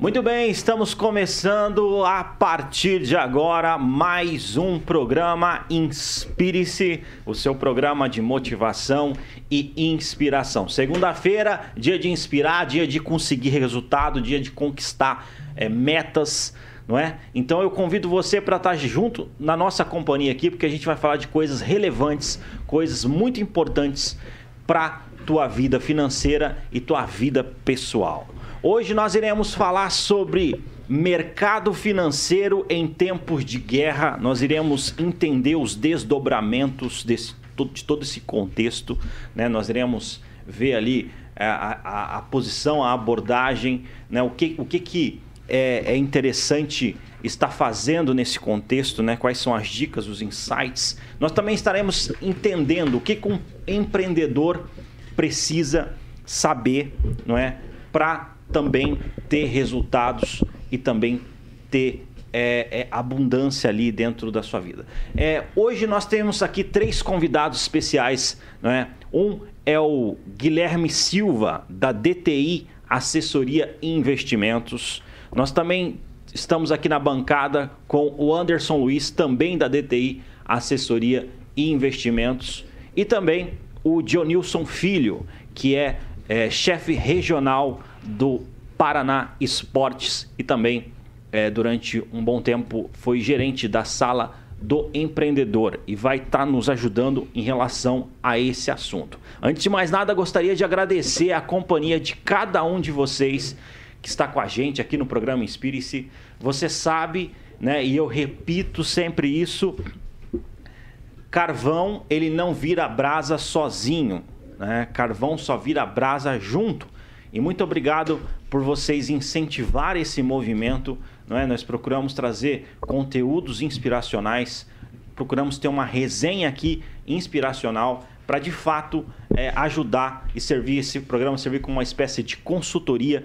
Muito bem, estamos começando a partir de agora mais um programa Inspire-se, o seu programa de motivação e inspiração. Segunda-feira, dia de inspirar, dia de conseguir resultado, dia de conquistar é, metas, não é? Então eu convido você para estar junto na nossa companhia aqui, porque a gente vai falar de coisas relevantes, coisas muito importantes para tua vida financeira e tua vida pessoal. Hoje nós iremos falar sobre mercado financeiro em tempos de guerra. Nós iremos entender os desdobramentos desse, de todo esse contexto. Né? Nós iremos ver ali é, a, a, a posição, a abordagem, né? o, que, o que, que é, é interessante estar fazendo nesse contexto, né? quais são as dicas, os insights. Nós também estaremos entendendo o que um empreendedor precisa saber não é? para também ter resultados e também ter é, é, abundância ali dentro da sua vida. É, hoje nós temos aqui três convidados especiais. Né? Um é o Guilherme Silva, da DTI Assessoria e Investimentos. Nós também estamos aqui na bancada com o Anderson Luiz, também da DTI Assessoria e Investimentos. E também o Dionilson Filho, que é, é chefe regional do Paraná Esportes e também, é, durante um bom tempo, foi gerente da sala do empreendedor e vai estar tá nos ajudando em relação a esse assunto. Antes de mais nada, gostaria de agradecer a companhia de cada um de vocês que está com a gente aqui no programa Inspire-se. Você sabe, né, e eu repito sempre isso, carvão ele não vira brasa sozinho, né? Carvão só vira brasa junto. E muito obrigado por vocês incentivar esse movimento. Não é? Nós procuramos trazer conteúdos inspiracionais, procuramos ter uma resenha aqui inspiracional para de fato é, ajudar e servir esse programa servir como uma espécie de consultoria,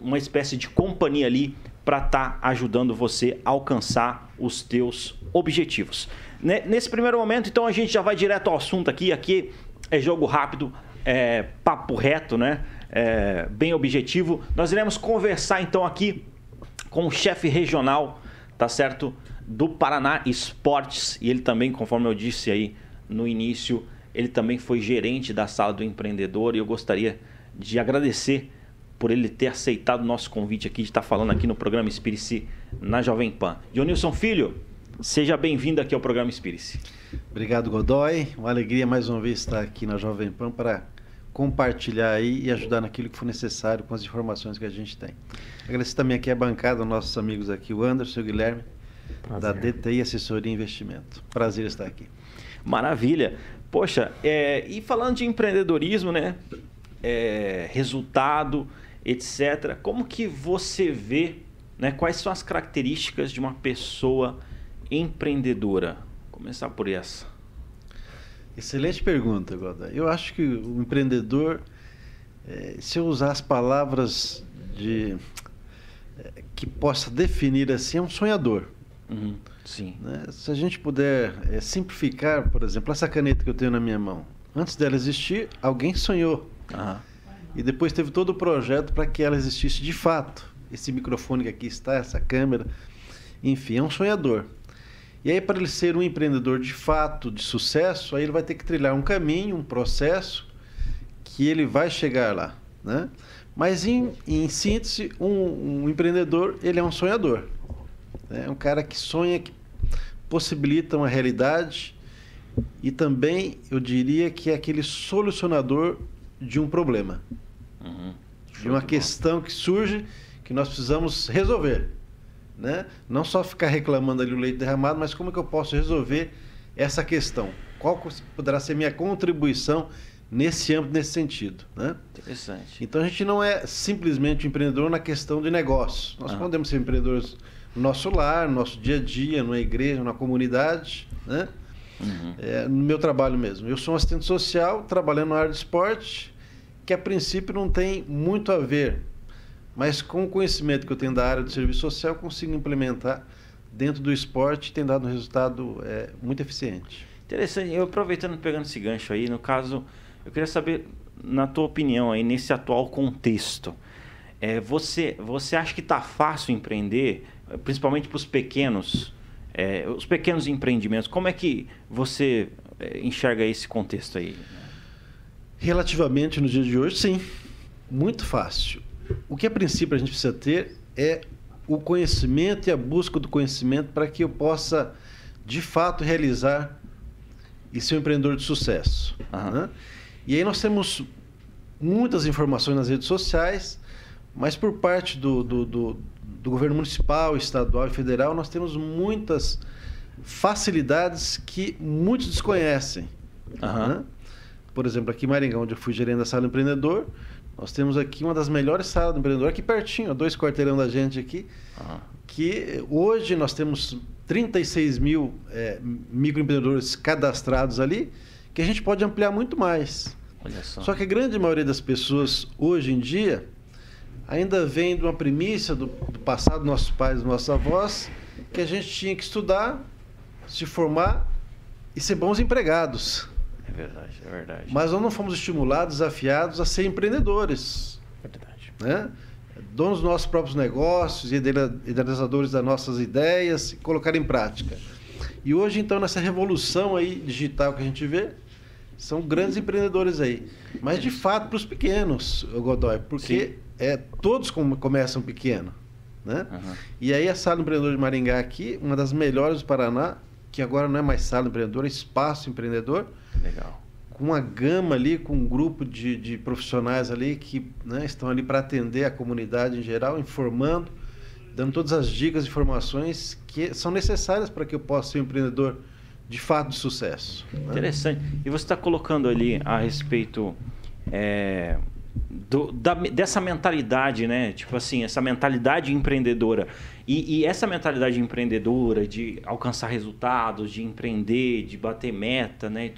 uma espécie de companhia ali para estar tá ajudando você a alcançar os teus objetivos. Nesse primeiro momento, então a gente já vai direto ao assunto aqui. Aqui é jogo rápido, é papo reto, né? É, bem objetivo. Nós iremos conversar então aqui com o chefe regional, tá certo? Do Paraná Esportes. E ele também, conforme eu disse aí no início, ele também foi gerente da sala do empreendedor. E eu gostaria de agradecer por ele ter aceitado o nosso convite aqui de estar falando aqui no programa Espirice na Jovem Pan. Dionilson Filho, seja bem-vindo aqui ao programa Espirice. Obrigado, Godoy. Uma alegria mais uma vez estar aqui na Jovem Pan para compartilhar aí e ajudar naquilo que for necessário com as informações que a gente tem. Agradecer também aqui a bancada, nossos amigos aqui, o Anderson e o Guilherme, Prazer. da DTI Assessoria e Investimento. Prazer estar aqui. Maravilha. Poxa, é, e falando de empreendedorismo, né? É, resultado, etc. Como que você vê, né? Quais são as características de uma pessoa empreendedora? Vou começar por essa. Excelente pergunta, Goda. Eu acho que o empreendedor, é, se eu usar as palavras de é, que possa definir assim, é um sonhador. Uhum, sim. Né? Se a gente puder é, simplificar, por exemplo, essa caneta que eu tenho na minha mão, antes dela existir, alguém sonhou. Uhum. E depois teve todo o projeto para que ela existisse de fato. Esse microfone que aqui está, essa câmera, enfim, é um sonhador. E aí, para ele ser um empreendedor de fato, de sucesso, aí ele vai ter que trilhar um caminho, um processo que ele vai chegar lá, né? Mas, em, em síntese, um, um, empreendedor, ele é um sonhador. Né? É um cara que sonha, que possibilita uma realidade e também, eu diria que é aquele solucionador de um problema. Uhum. De uma questão que surge que nós precisamos resolver né? Não só ficar reclamando ali o leite derramado, mas como é que eu posso resolver essa questão? Qual poderá ser minha contribuição nesse âmbito, nesse sentido, né? Interessante. Então a gente não é simplesmente um empreendedor na questão de negócio. Nós ah. podemos ser empreendedores no nosso lar, no nosso dia a dia, numa igreja, numa comunidade, né? Uhum. É, no meu trabalho mesmo. Eu sou um assistente social, trabalhando na área de esporte, que a princípio não tem muito a ver mas com o conhecimento que eu tenho da área do serviço social, eu consigo implementar dentro do esporte e tem dado um resultado é, muito eficiente. Interessante. Eu aproveitando, pegando esse gancho aí, no caso, eu queria saber, na tua opinião aí, nesse atual contexto, É, você, você acha que está fácil empreender, principalmente para os pequenos, é, os pequenos empreendimentos? Como é que você é, enxerga esse contexto aí? Relativamente no dia de hoje, sim. Muito fácil. O que a princípio a gente precisa ter é o conhecimento e a busca do conhecimento para que eu possa, de fato, realizar e ser um empreendedor de sucesso. Uhum. Né? E aí nós temos muitas informações nas redes sociais, mas por parte do, do, do, do governo municipal, estadual e federal, nós temos muitas facilidades que muitos desconhecem. Uhum. Né? Por exemplo, aqui em Maringá, onde eu fui gerente da sala empreendedor, nós temos aqui uma das melhores salas do empreendedor, aqui pertinho, dois quarteirão da gente aqui, uhum. que hoje nós temos 36 mil é, microempreendedores cadastrados ali, que a gente pode ampliar muito mais. Só. só. que a grande maioria das pessoas hoje em dia ainda vem de uma primícia do, do passado dos nossos pais, dos nossos avós, que a gente tinha que estudar, se formar e ser bons empregados. É verdade, é verdade. Mas nós não fomos estimulados, desafiados a ser empreendedores. Verdade. Né? Donos dos nossos próprios negócios, idealizadores das nossas ideias, colocar em prática. E hoje, então, nessa revolução aí digital que a gente vê, são grandes empreendedores aí. Mas, de fato, para os pequenos, Godoy, porque é, todos começam pequeno. Né? Uhum. E aí a Sala Empreendedor de Maringá aqui, uma das melhores do Paraná, que agora não é mais Sala Empreendedor, é Espaço Empreendedor. Legal. Com uma gama ali, com um grupo de, de profissionais ali que né, estão ali para atender a comunidade em geral, informando, dando todas as dicas e informações que são necessárias para que eu possa ser um empreendedor de fato de sucesso. Né? Interessante. E você está colocando ali a respeito é, do, da, dessa mentalidade, né? Tipo assim, essa mentalidade empreendedora. E, e, essa mentalidade empreendedora de alcançar resultados, de empreender, de bater meta, né?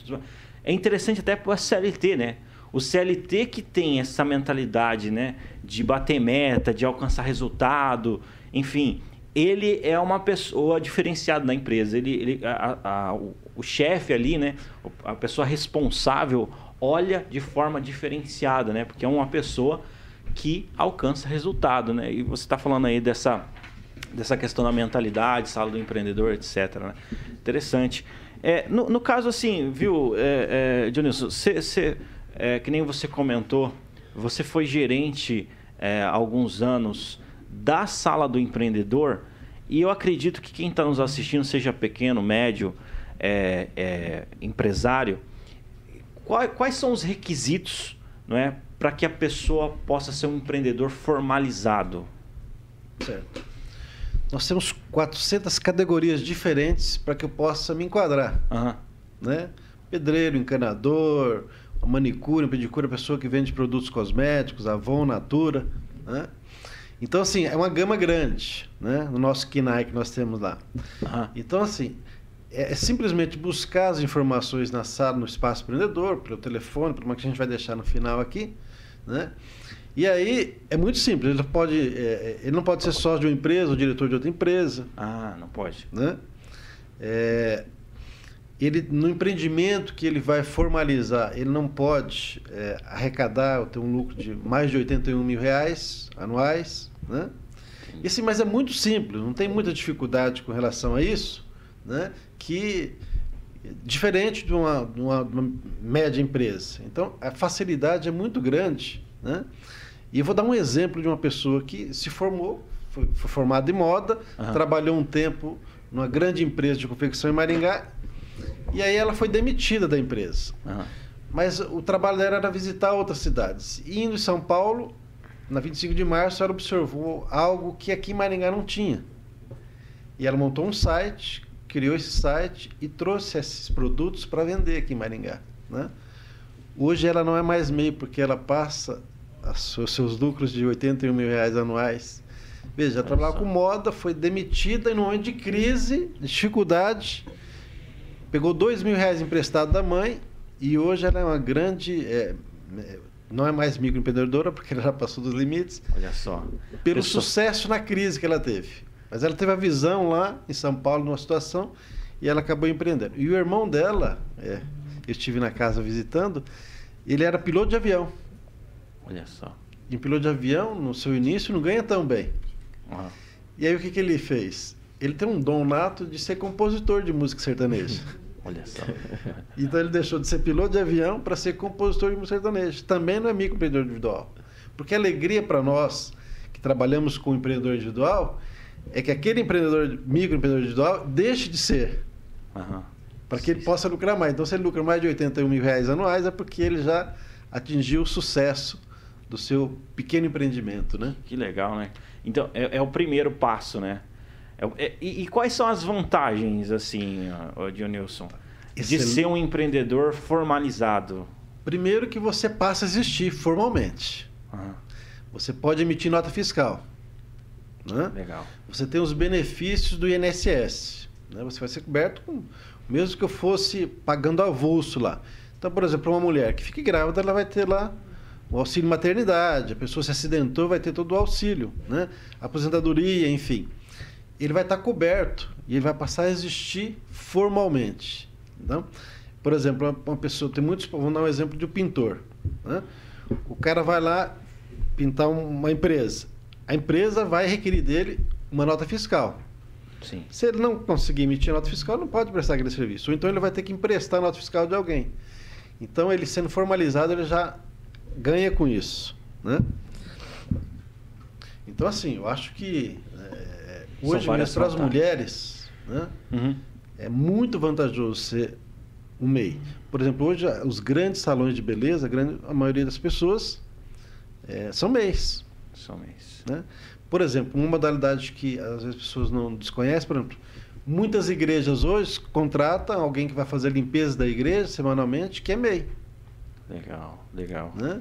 é interessante até para o CLT, né? O CLT que tem essa mentalidade, né? De bater meta, de alcançar resultado, enfim, ele é uma pessoa diferenciada na empresa. Ele, ele a, a, o, o chefe ali, né? A pessoa responsável olha de forma diferenciada, né? Porque é uma pessoa que alcança resultado, né? E você está falando aí dessa, dessa questão da mentalidade, sala do empreendedor, etc. Né? Interessante. É, no, no, caso, assim, viu, é, é, Dionísio, é, que nem você comentou, você foi gerente é, há alguns anos da sala do empreendedor e eu acredito que quem está nos assistindo, seja pequeno, médio, é, é, empresário, quais, quais são os requisitos não é, para que a pessoa possa ser um empreendedor formalizado? Certo. Nós temos 400 categorias diferentes para que eu possa me enquadrar. Uhum. Né? Pedreiro, encanador, manicure, pedicure, pessoa que vende produtos cosméticos, Avon, Natura. Né? Então, assim, é uma gama grande, né? No nosso KINAI que nós temos lá. Uhum. Então, assim, é, é, simplesmente buscar as informações na sala, no espaço empreendedor, pelo telefone, por uma que a gente vai deixar no final aqui, né? E aí é muito simples. Ele pode, é, é ele não pode ser sócio de uma empresa ou diretor de outra empresa. Ah, não pode. Né? É, ele no empreendimento que ele vai formalizar, ele não pode é, arrecadar ou ter um lucro de mais de 81 mil reais anuais, né? E assim, mas é muito simples, não tem muita dificuldade com relação a isso, né? Que diferente de uma, de uma, de uma média empresa. Então, a facilidade é muito grande, né? E eu vou dar um exemplo de uma pessoa que se formou, foi, foi formada em moda, uhum. trabalhou um tempo numa grande empresa de confecção em Maringá, e aí ela foi demitida da empresa. Uhum. Mas o trabalho dela era visitar outras cidades. E indo em São Paulo, na 25 de março, ela observou algo que aqui em Maringá não tinha. E ela montou um site, criou esse site e trouxe esses produtos para vender aqui em Maringá. Né? Hoje ela não é mais meio, porque ela passa os seus lucros de 81 mil reais anuais. Veja, ela trabalhava com moda, foi demitida em um momento de crise, dificuldade, pegou 2 mil reais emprestado da mãe e hoje ela é uma grande é, não é mais microempreendedora, porque ela já passou dos limites. Olha só. Pelo Pessoa... sucesso na crise que ela teve. Mas ela teve a visão lá em São Paulo, numa situação, e ela acabou empreendendo. E o irmão dela, é, eu estive na casa visitando, ele era piloto de avião. Olha só. E piloto de avião, no seu início, não ganha tão bem. Uhum. E aí o que, que ele fez? Ele tem um dom nato de ser compositor de música sertaneja. Olha só. então ele deixou de ser piloto de avião para ser compositor de música sertaneja. Também não é microempreendedor individual. Porque a alegria para nós que trabalhamos com empreendedor individual é que aquele empreendedor, microempreendedor individual deixe de ser. Uhum. Para que ele possa lucrar mais. Então, se ele lucra mais de 81 mil reais anuais, é porque ele já atingiu o sucesso do seu pequeno empreendimento, né? Que legal, né? Então, é, é o primeiro passo, né? É, é, e, e, quais são as vantagens, assim, Dionilson, de ser um empreendedor formalizado? Primeiro que você passa a existir formalmente. Uhum. Você pode emitir nota fiscal. Né? Legal. Você tem os benefícios do INSS. Né? Você vai ser coberto com, mesmo que eu fosse pagando avulso lá. Então, por exemplo, uma mulher que fique grávida, ela vai ter lá o auxílio maternidade. A pessoa se acidentou, vai ter todo o auxílio, né? Aposentadoria, enfim. Ele vai estar coberto e ele vai passar a existir formalmente. Então, por exemplo, uma pessoa tem muitos. Vamos dar um exemplo de um pintor. Né? O cara vai lá pintar uma empresa. A empresa vai requerir dele uma nota fiscal. Sim. Se ele não conseguir emitir nota fiscal, não pode prestar aquele serviço. Ou então ele vai ter que emprestar a nota fiscal de alguém. Então, ele sendo formalizado, ele já ganha com isso. Né? Então, assim, eu acho que é, hoje mesmo para as mulheres né, uhum. é muito vantajoso ser um MEI. Por exemplo, hoje os grandes salões de beleza, a, grande, a maioria das pessoas é, são MEIs. São MEIs. Né? Por exemplo, uma modalidade que às vezes as pessoas não desconhecem, por exemplo, muitas igrejas hoje contratam alguém que vai fazer a limpeza da igreja semanalmente, que é MEI. Legal, legal. Né?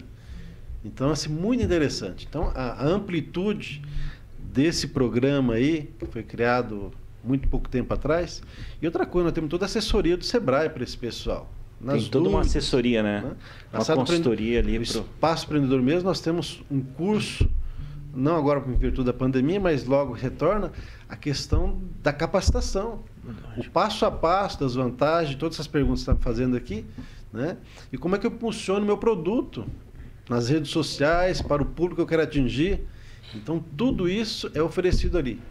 Então, assim, muito interessante. Então, a amplitude desse programa aí, que foi criado muito pouco tempo atrás. E outra coisa, nós temos toda a assessoria do Sebrae para esse pessoal. Nas Tem toda dúvidas, uma assessoria, né? né? Uma consultoria ali. Pro... Espaço Empreendedor mesmo, nós temos um curso, não agora por virtude da pandemia, mas logo retorna, a questão da capacitação. Verdade. O passo a passo das vantagens, todas essas perguntas que você está fazendo aqui, né? E como é que eu funciono o meu produto nas redes sociais, para o público que eu quero atingir. Então, tudo isso é oferecido ali.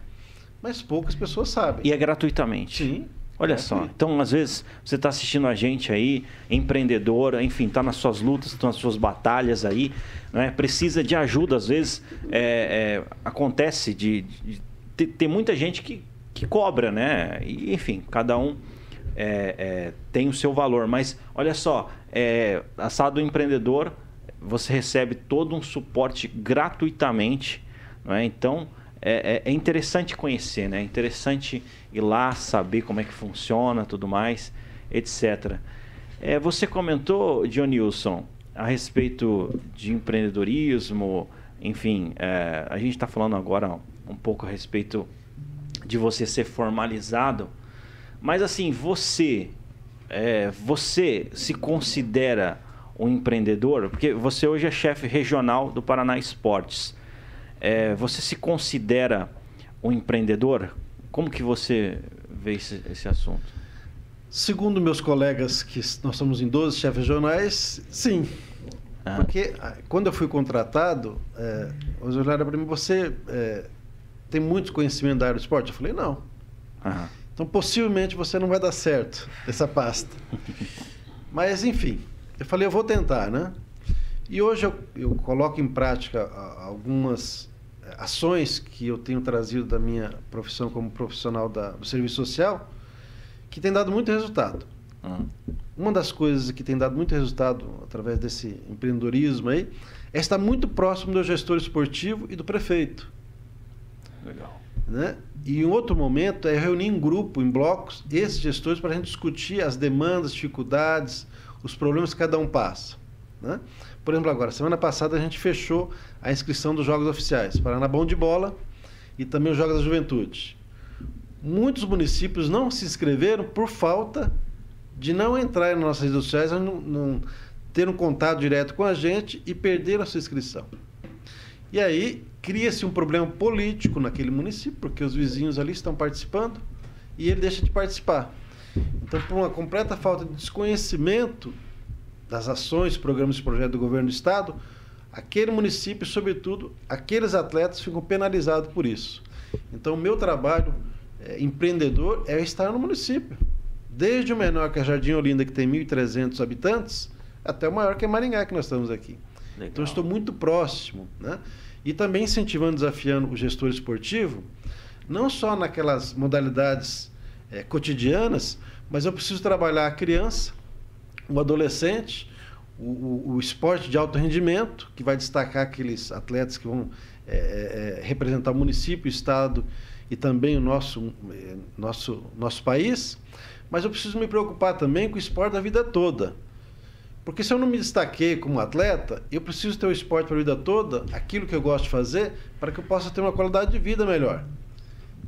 Mas poucas pessoas sabem. E é gratuitamente. Sim. Olha só, então às vezes você está assistindo a gente aí, empreendedor, enfim, está nas suas lutas, está nas suas batalhas aí, né? precisa de ajuda, às vezes é, é, acontece de, de, de ter muita gente que, que cobra, né? E, enfim, cada um é, é, tem o seu valor. Mas olha só, é, a sala do empreendedor você recebe todo um suporte gratuitamente. Não é? Então é, é, é interessante conhecer, né? é interessante ir lá, saber como é que funciona, tudo mais, etc. É, você comentou, John Wilson, a respeito de empreendedorismo, enfim, é, a gente está falando agora um pouco a respeito de você ser formalizado mas assim, você, é, você se considera um empreendedor? Porque você hoje é chefe regional do Paraná Esportes. É, você se considera um empreendedor? Como que você vê esse, esse assunto? Segundo meus colegas, que nós somos em 12 chefes regionais, sim. Ah. Porque ah, quando eu fui contratado, é, eles olharam para mim, você é, tem muito conhecimento da área do esporte? Eu falei, não. Então, possivelmente você não vai dar certo essa pasta. Mas, enfim, eu falei, eu vou tentar, né? E hoje eu, eu coloco em prática algumas ações que eu tenho trazido da minha profissão como profissional da, do serviço social, que tem dado muito resultado. Uhum. Uma das coisas que tem dado muito resultado através desse empreendedorismo aí é estar muito próximo do gestor esportivo e do prefeito. Legal. Né? E em outro momento é reunir em grupo, em blocos, esses gestores para a gente discutir as demandas, dificuldades, os problemas que cada um passa. Né? Por exemplo, agora, semana passada a gente fechou a inscrição dos Jogos Oficiais, Paraná Bom de Bola e também os Jogos da Juventude. Muitos municípios não se inscreveram por falta de não entrar nas nossas redes sociais, não, não ter um contato direto com a gente e perder a sua inscrição. E aí cria-se um problema político naquele município, porque os vizinhos ali estão participando e ele deixa de participar. Então, por uma completa falta de desconhecimento das ações, programas e projetos do governo do estado, aquele município, sobretudo, aqueles atletas ficam penalizados por isso. Então, o meu trabalho é, empreendedor é estar no município. Desde o menor, que é Jardim Olinda, que tem 1.300 habitantes, até o maior, que é Maringá, que nós estamos aqui. Legal. Então, estou muito próximo. Né? E também incentivando, desafiando o gestor esportivo, não só naquelas modalidades é, cotidianas, mas eu preciso trabalhar a criança, o adolescente, o, o, esporte de alto rendimento, que vai destacar aqueles atletas que vão é, é, representar o município, o estado e também o nosso, é, nosso, nosso país. Mas eu preciso me preocupar também com o esporte da vida toda. Porque se eu não me destaquei como atleta, eu preciso ter o esporte para a vida toda, aquilo que eu gosto de fazer, para que eu possa ter uma qualidade de vida melhor.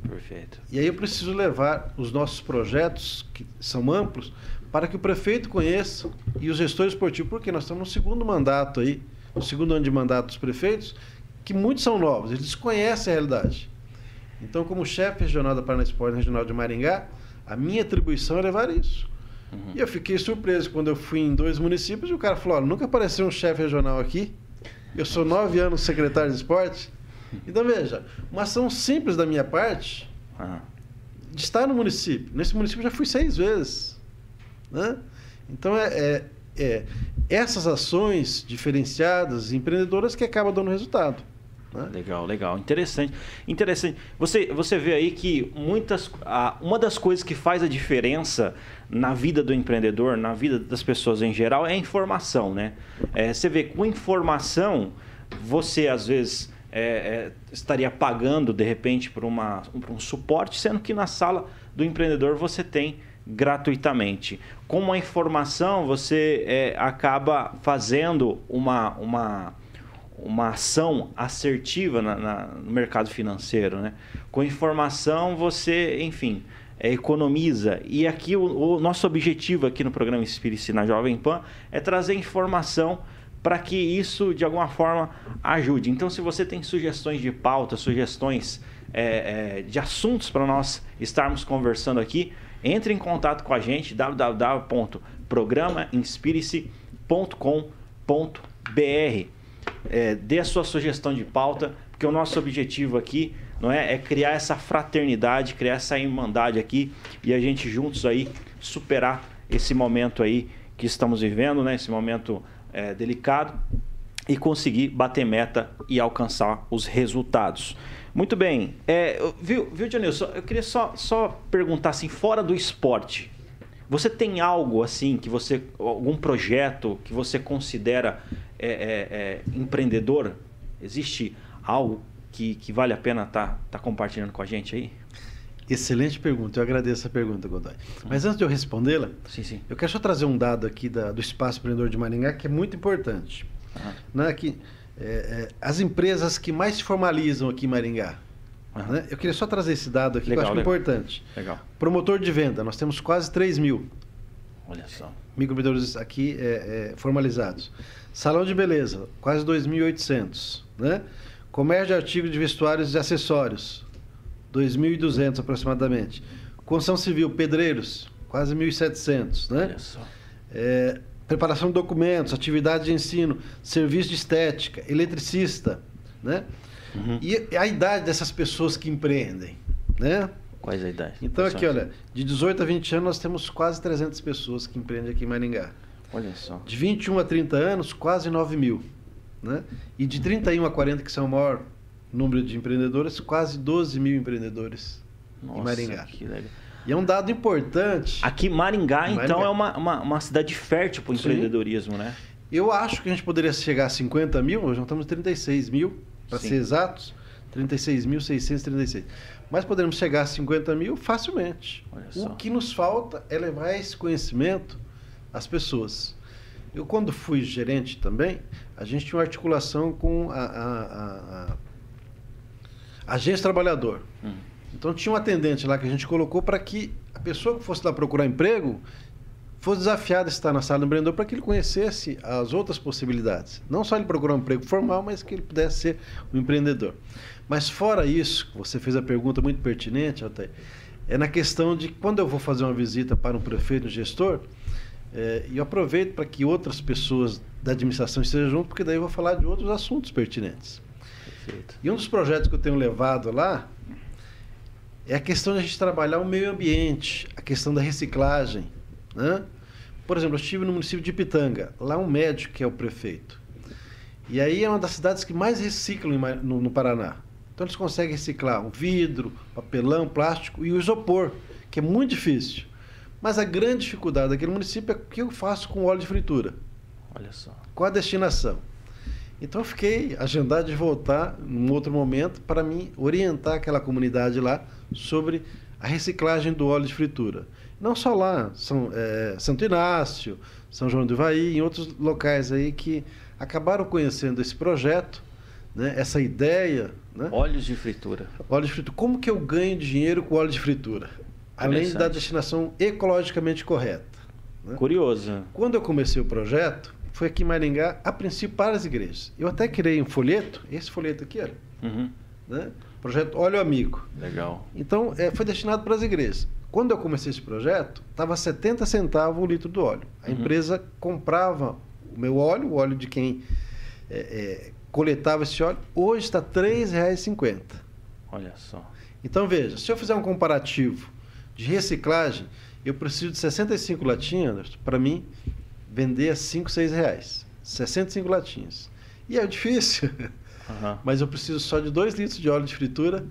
Perfeito. E aí eu preciso levar os nossos projetos, que são amplos, para que o prefeito conheça e os gestores esportivos, porque nós estamos no segundo mandato aí, no segundo ano de mandato dos prefeitos, que muitos são novos, eles desconhecem a realidade. Então, como chefe regional da Paraná Esporte Regional de Maringá, a minha atribuição é levar isso. Uhum. E eu fiquei surpreso quando eu fui em dois municípios e o cara falou: nunca apareceu um chefe regional aqui. Eu sou nove anos secretário de esporte. Então, veja, uma ação simples da minha parte de estar no município. Nesse município eu já fui seis vezes. Né? Então, é, é, é essas ações diferenciadas, empreendedoras, que acabam dando resultado. Né? Legal, legal. Interessante. Interessante. Você, você vê aí que muitas, uma das coisas que faz a diferença na vida do empreendedor, na vida das pessoas em geral, é a informação. Né? É, você vê, com informação, você às vezes é, é, estaria pagando de repente por, uma, por um suporte, sendo que na sala do empreendedor você tem gratuitamente. Com uma informação, você é, acaba fazendo uma, uma, uma ação assertiva na, na, no mercado financeiro. Né? Com informação, você, enfim, é, economiza. E aqui o, o, nosso objetivo aqui no programa Espírito na Jovem Pan é trazer informação para que isso de alguma forma ajude. Então, se você tem sugestões de pauta, sugestões é, é, de assuntos para nós estarmos conversando aqui, entre em contato com a gente, www.programainspirice.com.br. É, dê a sua sugestão de pauta, porque o nosso objetivo aqui não é, é criar essa fraternidade, criar essa irmandade aqui e a gente juntos aí superar esse momento aí que estamos vivendo, né? Esse momento é, delicado e conseguir bater meta e alcançar os resultados. Muito bem. É, viu, viu, Dionilson? Eu queria só, só perguntar assim, fora do esporte, você tem algo assim que você. algum projeto que você considera é, é, é, empreendedor? Existe algo que, que vale a pena estar tá, tá compartilhando com a gente aí? Excelente pergunta, eu agradeço a pergunta, Godoy. Mas antes de eu respondê-la, eu quero só trazer um dado aqui da, do Espaço Empreendedor de Maringá que é muito importante. Uhum. Né, que, é, é, as empresas que mais se formalizam aqui em Maringá. Uhum. Né? Eu queria só trazer esse dado aqui, legal, que eu acho legal. importante. Legal. Promotor de venda, nós temos quase 3 mil. Olha só. Microempreendedores aqui é, é, formalizados. Salão de beleza, quase 2.800. Né? Comércio de artigos de vestuários e acessórios, 2.200 aproximadamente. Construção civil, pedreiros, quase 1.700. Né? Olha só. É, preparação de documentos, atividade de ensino, serviço de estética, eletricista, né? Uhum. E a idade dessas pessoas que empreendem, né? Quais a idade? Então aqui, olha, de 18 a 20 anos nós temos quase 300 pessoas que empreendem aqui em Maringá. Olha só. De 21 a 30 anos, quase 9 mil. Né? E de 31 a 40, que são o maior número de empreendedores, quase 12 mil empreendedores Nossa, em Maringá. Que legal. E é um dado importante. Aqui, Maringá, Maringá. então, é uma, uma, uma cidade fértil para o empreendedorismo, né? Eu acho que a gente poderia chegar a 50 mil, nós já estamos 36 mil, para ser exatos, 36.636. Mas poderemos chegar a 50 mil facilmente. O que nos falta é levar esse conhecimento às pessoas. Eu, quando fui gerente também, a gente tinha uma articulação com a, a, a, a agência trabalhador. Hum. Então tinha um atendente lá que a gente colocou para que a pessoa que fosse lá procurar emprego fosse desafiada a estar na sala do empreendedor para que ele conhecesse as outras possibilidades. Não só ele procurar um emprego formal, mas que ele pudesse ser um empreendedor. Mas fora isso, você fez a pergunta muito pertinente, Altair, é na questão de quando eu vou fazer uma visita para um prefeito, um gestor, É, e eu aproveito para que outras pessoas da administração estejam junto, porque daí eu vou falar de outros assuntos pertinentes. Perfeito. E um dos projetos que eu tenho levado lá é a questão de a gente trabalhar o meio ambiente, a questão da reciclagem. Né? Por exemplo, eu estive no município de Pitanga, lá um médico que é o prefeito. E aí é uma das cidades que mais reciclam no, no Paraná. Então eles conseguem reciclar o vidro, papelão, plástico e o isopor, que é muito difícil. Mas a grande dificuldade daquele município é o que eu faço com óleo de fritura. Olha só. Qual a destinação? Então eu fiquei agendado de voltar num outro momento para me orientar aquela comunidade lá sobre a reciclagem do óleo de fritura. Não só lá, São, é, Santo Inácio, São João do Ivaí, em outros locais aí que acabaram conhecendo esse projeto, né, essa ideia. Né? Óleos de fritura. Óleo de fritura. Como que eu ganho dinheiro com óleo de fritura? Além da destinação ecologicamente correta. Né? Curioso. Quando eu comecei o projeto, foi aqui em Maringá, a princípio para as igrejas. Eu até criei um folheto, esse folheto aqui, olha. Uhum. Né? Projeto Óleo Amigo. Legal. Então, é, foi destinado para as igrejas. Quando eu comecei esse projeto, estava 70 centavos o litro do óleo. A uhum. empresa comprava o meu óleo, o óleo de quem é, é, coletava esse óleo, hoje está R$ 3,50. Olha só. Então, veja, se eu fizer um comparativo de reciclagem, eu preciso de 65 latinhas para mim vender a 5, 6 reais. 65 latinhas. E é difícil. Uhum. Mas eu preciso só de 2 litros de óleo de fritura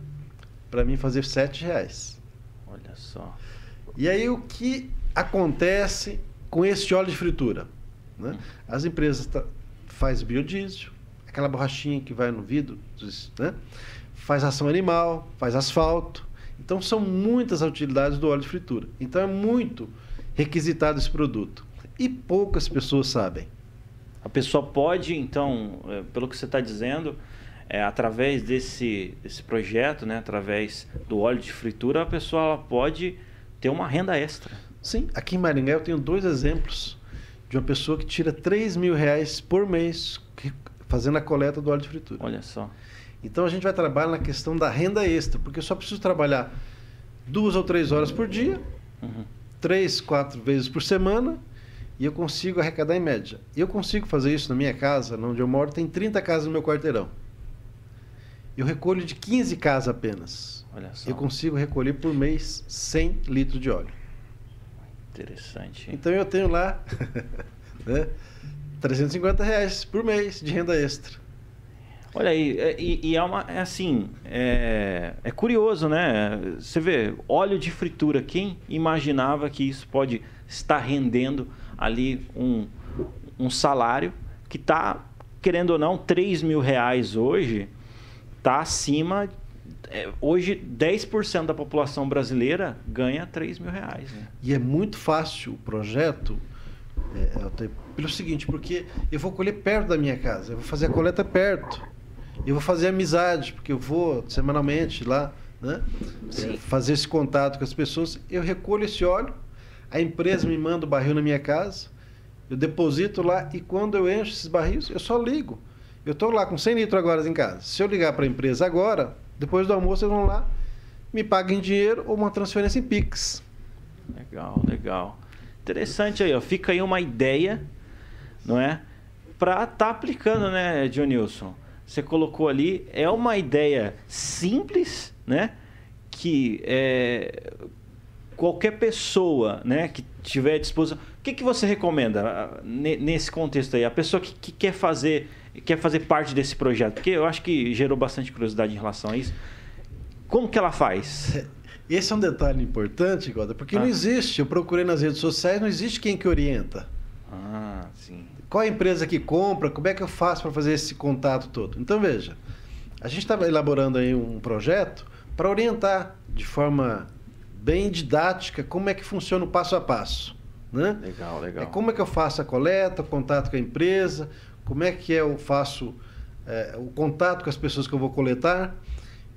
para mim fazer 7 reais. Olha só. E aí o que acontece com esse óleo de fritura? Né? As empresas tá, faz biodiesel, aquela borrachinha que vai no vidro, né? faz ação animal, faz asfalto. Então são muitas as utilidades do óleo de fritura. Então é muito requisitado esse produto e poucas pessoas sabem. A pessoa pode, então, é, pelo que você está dizendo, é, através desse, desse projeto, né, através do óleo de fritura, a pessoa pode ter uma renda extra. Sim, aqui em Maringá eu tenho dois exemplos de uma pessoa que tira 3 mil reais por mês fazendo a coleta do óleo de fritura. Olha só. Então a gente vai trabalhar na questão da renda extra, porque eu só preciso trabalhar duas ou três horas por dia, uhum. três, quatro vezes por semana, e eu consigo arrecadar em média. Eu consigo fazer isso na minha casa, onde eu moro, tem 30 casas no meu quarteirão. Eu recolho de 15 casas apenas. Olha só. Eu consigo recolher por mês 100 litros de óleo. Interessante. Então eu tenho lá né, 350 reais por mês de renda extra. Olha aí, é, e, e é uma, é assim, é, é, curioso, né? Você vê, óleo de fritura, quem imaginava que isso pode estar rendendo ali um, um salário que está, querendo ou não, 3 mil reais hoje, está acima. É, hoje, 10% da população brasileira ganha 3 mil reais. Né? E é muito fácil o projeto, é, pelo seguinte, porque eu vou colher perto da minha casa, eu vou fazer a coleta perto. Eu vou fazer amizade, porque eu vou semanalmente lá, né? Fazer esse contato com as pessoas. Eu recolho esse óleo, a empresa me manda o barril na minha casa, eu deposito lá e quando eu encho esses barris, eu só ligo. Eu estou lá com 100 litros agora em casa. Se eu ligar para a empresa agora, depois do almoço eles vão lá, me pagam em dinheiro ou uma transferência em Pix. Legal, legal. Interessante aí, ó. Fica aí uma ideia, não é? Para estar tá aplicando, né, Dionilson? Você colocou ali, é uma ideia simples, né? Que é, qualquer pessoa né, que tiver disposição. O que, que você recomenda ah, nesse contexto aí? A pessoa que, que, quer fazer quer fazer parte desse projeto, porque eu acho que gerou bastante curiosidade em relação a isso. Como que ela faz? Esse é um detalhe importante, Goda, porque ah. não existe. Eu procurei nas redes sociais, não existe quem que orienta. Ah, sim. Qual a empresa que compra? Como é que eu faço para fazer esse contato todo? Então veja, a gente estava elaborando aí um projeto para orientar de forma bem didática como é que funciona o passo a passo. Né? Legal, legal. É como é que eu faço a coleta, o contato com a empresa, como é que eu faço é, o contato com as pessoas que eu vou coletar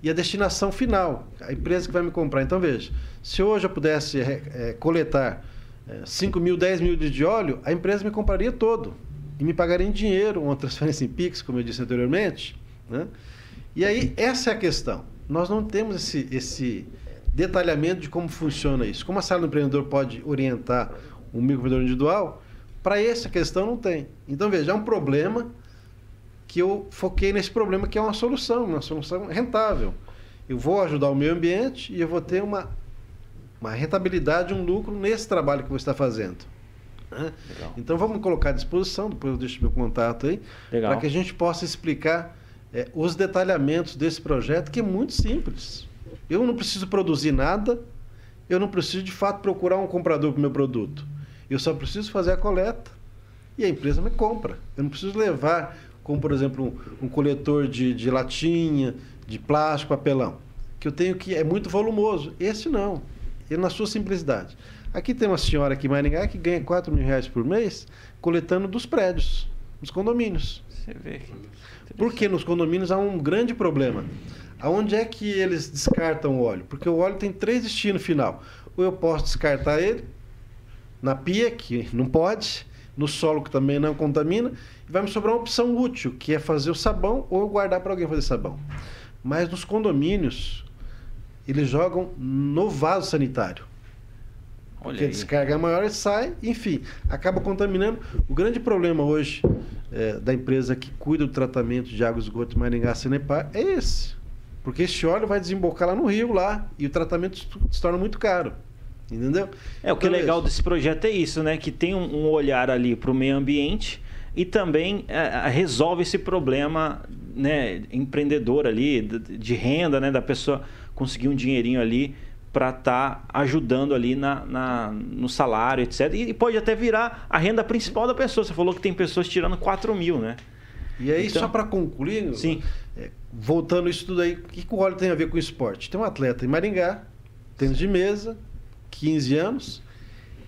e a destinação final, a empresa que vai me comprar. Então veja, se hoje eu pudesse é, coletar é, 5 mil, 10 mil de óleo, a empresa me compraria todo e me pagaria em dinheiro, uma transferência em Pix, como eu disse anteriormente. Né? E aí, essa é a questão. Nós não temos esse, esse detalhamento de como funciona isso. Como a sala do empreendedor pode orientar um microempreendedor individual, para essa questão não tem. Então, veja, é um problema que eu foquei nesse problema que é uma solução, uma solução rentável. Eu vou ajudar o meio ambiente e eu vou ter uma, uma rentabilidade, um lucro nesse trabalho que você está fazendo. Né? Então vamos colocar à disposição, depois eu deixo meu contato aí, para que a gente possa explicar é, os detalhamentos desse projeto, que é muito simples. Eu não preciso produzir nada, eu não preciso de fato procurar um comprador para o meu produto. Eu só preciso fazer a coleta e a empresa me compra. Eu não preciso levar, como por exemplo, um, um coletor de, de latinha, de plástico, papelão, que eu tenho que é muito volumoso. Esse não. Ele na sua simplicidade. Aqui tem uma senhora aqui em Maringá que ganha 4 mil reais por mês coletando dos prédios, dos condomínios. Você vê. Porque nos condomínios há um grande problema. Aonde é que eles descartam o óleo? Porque o óleo tem três destinos final. Ou eu posso descartar ele na pia, que não pode, no solo, que também não contamina, e vai me sobrar uma opção útil, que é fazer o sabão ou guardar para alguém fazer sabão. Mas nos condomínios, eles jogam no vaso sanitário. Porque descarga é maior e sai, enfim, acaba contaminando. O grande problema hoje é, da empresa que cuida do tratamento de água esgoto Maringá Sanepar é esse. Porque esse óleo vai desembocar lá no rio lá e o tratamento se torna muito caro. Entendeu? É, o que então, é legal desse projeto é isso, né? Que tem um, um olhar ali para o meio ambiente e também é, resolve esse problema né, empreendedor ali, de, de renda, né? Da pessoa conseguir um dinheirinho ali para estar tá ajudando ali na, na, no salário, etc. E pode até virar a renda principal da pessoa. Você falou que tem pessoas tirando 4 mil, né? E aí, então, só para concluir, sim. É, voltando isso tudo aí, o que, que o óleo tem a ver com esporte? Tem um atleta em Maringá, tênis de mesa, 15 anos,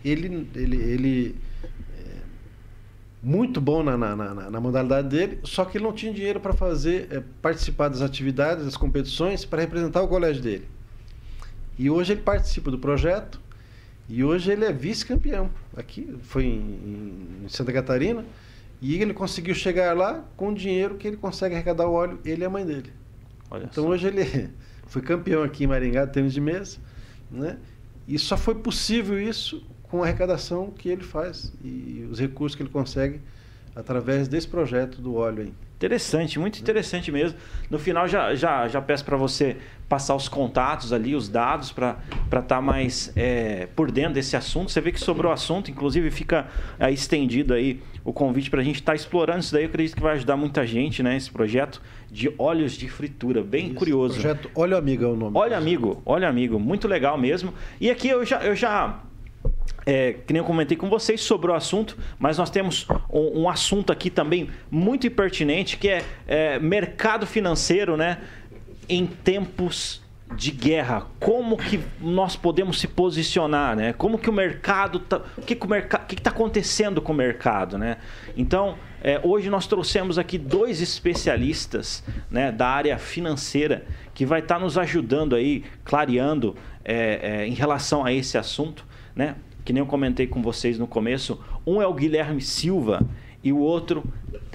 ele, ele, ele é muito bom na, na, na, na, modalidade dele, só que ele não tinha dinheiro para fazer, é, participar das atividades, das competições, para representar o colégio dele. E hoje ele participa do projeto e hoje ele é vice-campeão. Aqui foi em, em, Santa Catarina e ele conseguiu chegar lá com o dinheiro que ele consegue arrecadar o óleo, ele e a mãe dele. Olha então só. hoje ele foi campeão aqui em Maringá, tênis de mesa, né? E só foi possível isso com a arrecadação que ele faz e os recursos que ele consegue através desse projeto do óleo aí. Interessante, muito interessante mesmo. No final, já, já, já peço para você passar os contatos ali, os dados, para estar tá mais é, por dentro desse assunto. Você vê que sobrou assunto, inclusive fica é, estendido aí o convite para a gente estar tá explorando isso daí. Eu acredito que vai ajudar muita gente, né? Esse projeto de óleos de fritura, bem isso, curioso. Projeto Óleo Amigo é o nome. Óleo Amigo, Óleo Amigo, muito legal mesmo. E aqui eu já, eu já é, que nem eu comentei com vocês sobre o assunto, mas nós temos um, um assunto aqui também muito pertinente, que é, é, mercado financeiro, né? Em tempos de guerra, como que nós podemos se posicionar, né? Como que o mercado tá, o que que o mercado, que está acontecendo com o mercado, né? Então, é, hoje nós trouxemos aqui dois especialistas, né, da área financeira que vai estar tá nos ajudando aí, clareando é, é, em relação a esse assunto, né? Que nem eu comentei com vocês no começo, um é o Guilherme Silva e o outro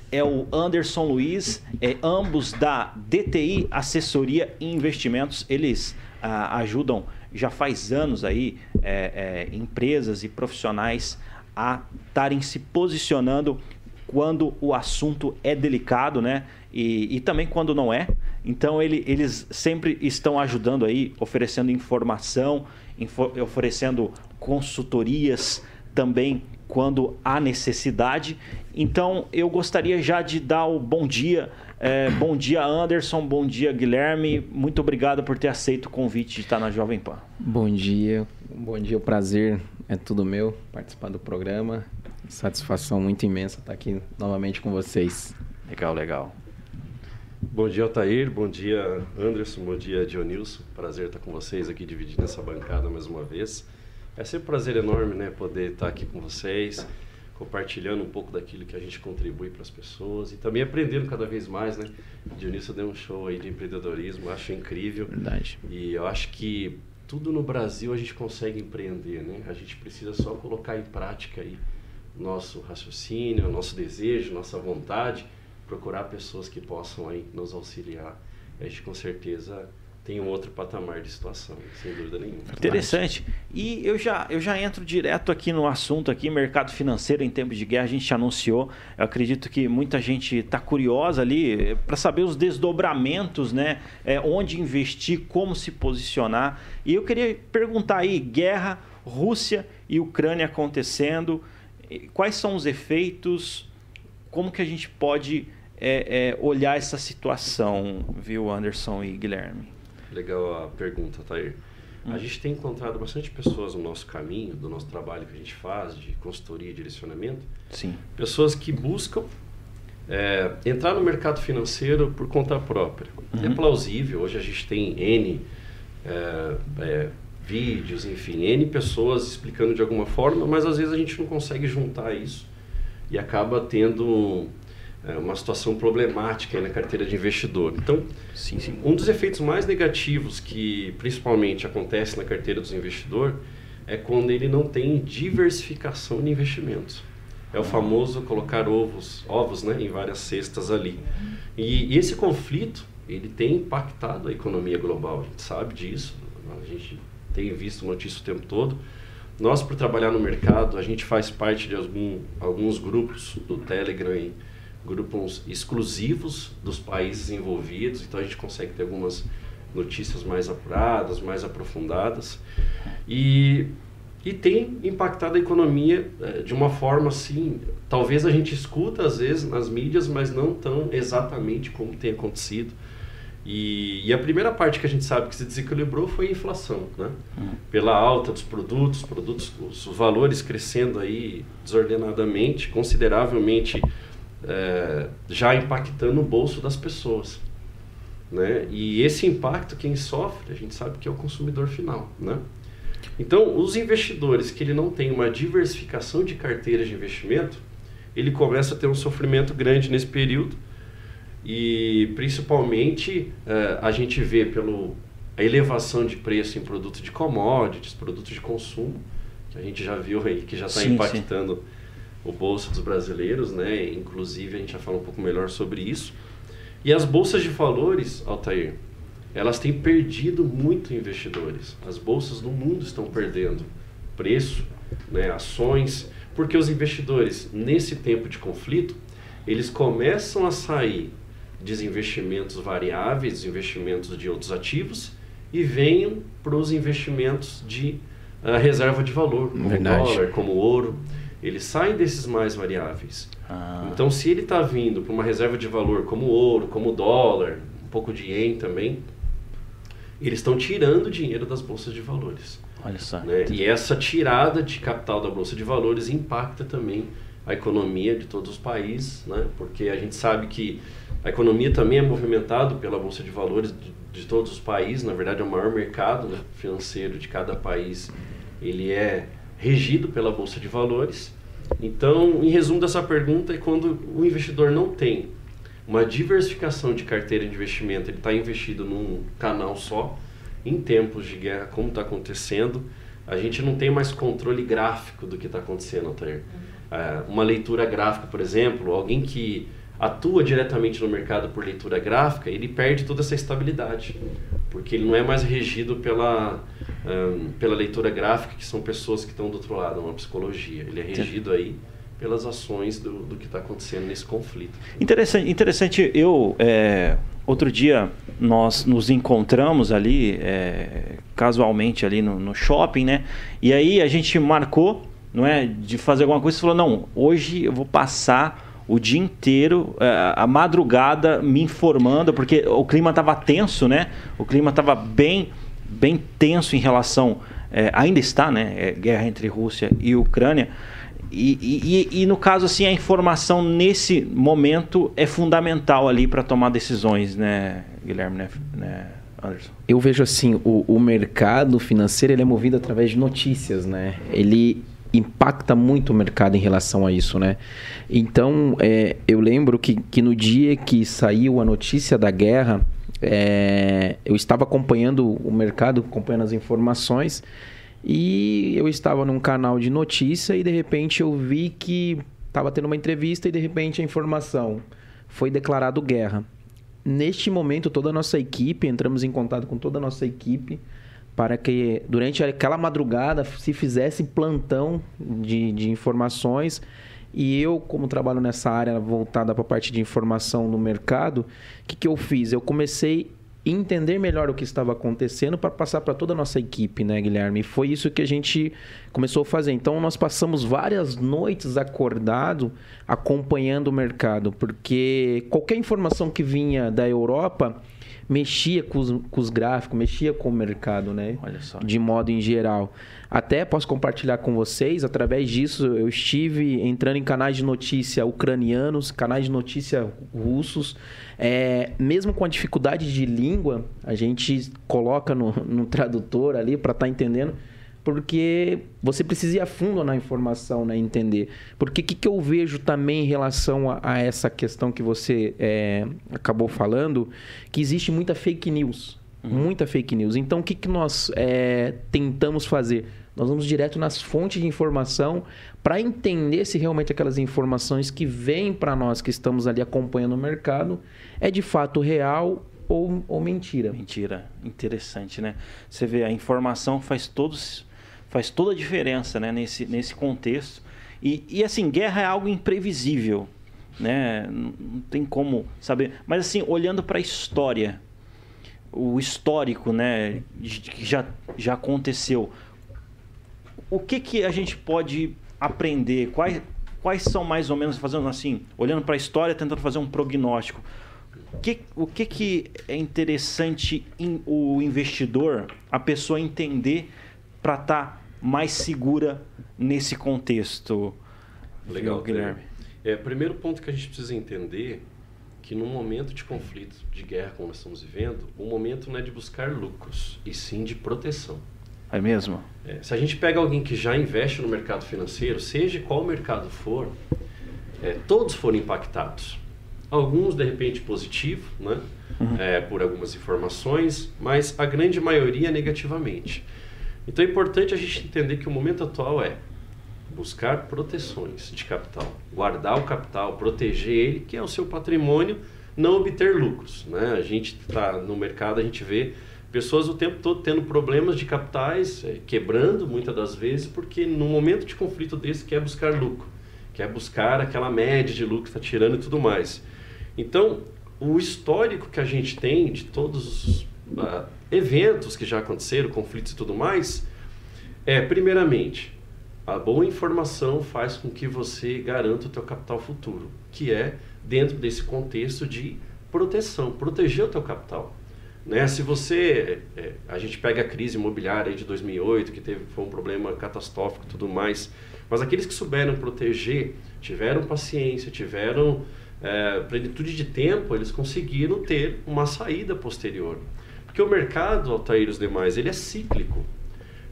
é o Anderson Luiz, é, ambos da DTI Assessoria e Investimentos. Eles ah, ajudam já faz anos aí é, é, empresas e profissionais a estarem se posicionando quando o assunto é delicado, né? E, e também quando não é. Então ele, eles sempre estão ajudando aí, oferecendo informação, info, oferecendo consultorias também quando há necessidade. Então eu gostaria já de dar o bom dia. É, bom dia, Anderson. Bom dia, Guilherme. Muito obrigado por ter aceito o convite de estar na Jovem Pan. Bom dia, bom dia. O prazer é tudo meu participar do programa. Satisfação muito imensa estar aqui novamente com vocês. Legal, legal. Bom dia, Altair. Bom dia, Anderson. Bom dia, Dionilson. Prazer estar com vocês aqui dividindo essa bancada mais uma vez. É sempre um prazer enorme, né, poder estar aqui com vocês, compartilhando um pouco daquilo que a gente contribui para as pessoas e também aprendendo cada vez mais, né? Dionísio deu um show aí de empreendedorismo, acho incrível. Verdade. E eu acho que tudo no Brasil a gente consegue empreender, né? A gente precisa só colocar em prática aí nosso raciocínio, nosso desejo, nossa vontade, procurar pessoas que possam aí nos auxiliar. A gente com certeza tem um outro patamar de situação, sem dúvida nenhuma. Interessante. E eu já, eu já entro direto aqui no assunto aqui, mercado financeiro em tempos de guerra, a gente anunciou. Eu acredito que muita gente está curiosa ali eh, para saber os desdobramentos, né? É, onde investir, como se posicionar. E eu queria perguntar aí, guerra, Rússia e Ucrânia acontecendo, quais são os efeitos? Como que a gente pode é, é, olhar essa situação, viu, Anderson e Guilherme? Legal a pergunta, Tair. Hum. A gente tem encontrado bastante pessoas no nosso caminho, do nosso trabalho que a gente faz de consultoria e direcionamento. Sim. Pessoas que buscam é, entrar no mercado financeiro por conta própria. É uhum. É plausível, hoje a gente tem N é, é, vídeos, enfim, N pessoas explicando de alguma forma, mas às vezes a gente não consegue juntar isso e acaba tendo é, uma situação problemática na carteira de investidor. Então, sim, sim. um dos efeitos mais negativos que principalmente acontece na carteira do investidor é quando ele não tem diversificação de investimentos. É o famoso colocar ovos, ovos né, em várias cestas ali. E, e esse conflito ele tem impactado a economia global. A gente sabe disso. A gente tem visto notícia o tempo todo. Nós, por trabalhar no mercado, a gente faz parte de algum, alguns grupos do Telegram grupos exclusivos dos países envolvidos, então a gente consegue ter algumas notícias mais apuradas, mais aprofundadas. E, e tem impactado a economia é, de uma forma assim, talvez a gente escuta às vezes nas mídias, mas não tão exatamente como tem acontecido. E, e, a primeira parte que a gente sabe que se desequilibrou foi a inflação, né? Uhum. Pela alta dos produtos, produtos, os valores crescendo aí desordenadamente, consideravelmente é, já impactando o bolso das pessoas. Né? E esse impacto, quem sofre, a gente sabe que é o consumidor final. Né? Então, os investidores que ele não tem uma diversificação de carteiras de investimento, ele começa a ter um sofrimento grande nesse período e principalmente é, a gente vê pelo a elevação de preço em produtos de commodities, produtos de consumo, que a gente já viu aí que já está impactando sim o bolso dos brasileiros, né? Inclusive a gente já fala um pouco melhor sobre isso. E as bolsas de valores, Altair, elas têm perdido muito investidores. As bolsas no mundo estão perdendo preço, né, ações, porque os investidores nesse tempo de conflito, eles começam a sair desinvestimentos variáveis, desinvestimentos de outros ativos e venham para os investimentos de uh, reserva de valor, como Verdade. dólar, como ouro eles saem desses mais variáveis. Ah. Então, se ele está vindo para uma reserva de valor como ouro, como dólar, um pouco de ien também, eles estão tirando dinheiro das bolsas de valores. Olha só. Né? E essa tirada de capital da bolsa de valores impacta também a economia de todos os países, né? porque a gente sabe que a economia também é movimentada pela bolsa de valores de, de todos os países. Na verdade, é o maior mercado né, financeiro de cada país. Ele é regido pela Bolsa de Valores. Então, em resumo dessa pergunta, é quando o investidor não tem uma diversificação de carteira de investimento, ele está investido num canal só, em tempos de guerra, como está acontecendo, a gente não tem mais controle gráfico do que está acontecendo, Altair. É, uma leitura gráfica, por exemplo, alguém que atua diretamente no mercado por leitura gráfica, ele perde toda essa estabilidade, porque ele não é mais regido pela, um, pela leitura gráfica, que são pessoas que estão do outro lado, uma psicologia. Ele é regido aí pelas ações do, do que está acontecendo nesse conflito. Interessante, interessante eu é, outro dia nós nos encontramos ali é, casualmente ali no, no, shopping, né? E aí a gente marcou, não é, de fazer alguma coisa. Você falou não, hoje eu vou passar o dia inteiro, é, a madrugada, me informando, porque o clima estava tenso, né? O clima estava bem, bem tenso em relação. É, ainda está, né? É, guerra entre Rússia e Ucrânia. E, e, e, no caso, assim, a informação nesse momento é fundamental ali para tomar decisões, né, Guilherme, né, né, Anderson? Eu vejo assim, o, o mercado financeiro ele é movido através de notícias, né? Ele impacta muito o mercado em relação a isso, né? Então, é, eu lembro que, que no dia que saiu a notícia da guerra, é, eu estava acompanhando o mercado, acompanhando as informações, e eu estava num canal de notícia e de repente eu vi que estava tendo uma entrevista e de repente a informação foi declarado guerra. neste momento, toda a nossa equipe, entramos em contato com toda a nossa equipe para que durante aquela madrugada se fizesse plantão de, de informações. E eu, como trabalho nessa área voltada para a parte de informação no mercado, o que, que eu fiz? Eu comecei entender melhor o que estava acontecendo para passar para toda a nossa equipe, né, Guilherme? E foi isso que a gente começou a fazer. Então, nós passamos várias noites acordado acompanhando o mercado, porque qualquer informação que vinha da Europa mexia com os, com os gráficos, mexia com o mercado, né? Olha só. De modo em geral. Até posso compartilhar com vocês, através disso eu estive entrando em canais de notícia ucranianos, canais de notícia russos. É, mesmo com a dificuldade de língua, a gente coloca no, no tradutor ali para estar tá entendendo porque você precisa ir a fundo na informação, né? Entender. Porque o que, que eu vejo também em relação a, a essa questão que você é, acabou falando, que existe muita fake news. Uhum. Muita fake news. Então, o que, que nós é, tentamos fazer? Nós vamos direto nas fontes de informação para entender se realmente aquelas informações que vêm para nós que estamos ali acompanhando o mercado é de fato real ou, ou mentira. Mentira. Interessante, né? Você vê, a informação faz todos faz toda a diferença né, nesse, nesse contexto. E, e assim, guerra é algo imprevisível, né? Não, tem como saber. Mas assim, olhando para a história, o histórico, né, que já, já aconteceu, o que, que a gente pode aprender? Quais, quais são mais ou menos, fazendo assim, olhando para a história, tentando fazer um prognóstico, o que, o que, que é interessante em, o investidor, a pessoa entender para estar tá mais segura nesse contexto. Legal, Guilherme. É, primeiro ponto que a gente precisa entender que num momento de conflito, de guerra como nós estamos vivendo, o momento não é de buscar lucros, e sim de proteção. É mesmo? É, se a gente pega alguém que já investe no mercado financeiro, seja qual mercado for, é, todos foram impactados. Alguns, de repente, positivo, né? Uhum. É, por algumas informações, mas a grande maioria negativamente. Então é importante a gente entender que o momento atual é buscar proteções de capital, guardar o capital, proteger ele, que é o seu patrimônio, não obter lucros. Né? A gente está no mercado, a gente vê pessoas o tempo todo tendo problemas de capitais, é, quebrando muitas das vezes, porque no momento de conflito desse quer buscar lucro, quer buscar aquela média de lucro que está tirando e tudo mais. Então, o histórico que a gente tem de todos os uh, eventos que já aconteceram, conflitos e tudo mais, é, primeiramente, a boa informação faz com que você garanta o teu capital futuro, que é dentro desse contexto de proteção, proteger o teu capital. Né? Se você, é, a gente pega a crise imobiliária de 2008, que teve, foi um problema catastrófico e tudo mais, mas aqueles que souberam proteger, tiveram paciência, tiveram é, plenitude de tempo, eles conseguiram ter uma saída posterior. Porque o mercado, Altair e os demais, ele é cíclico.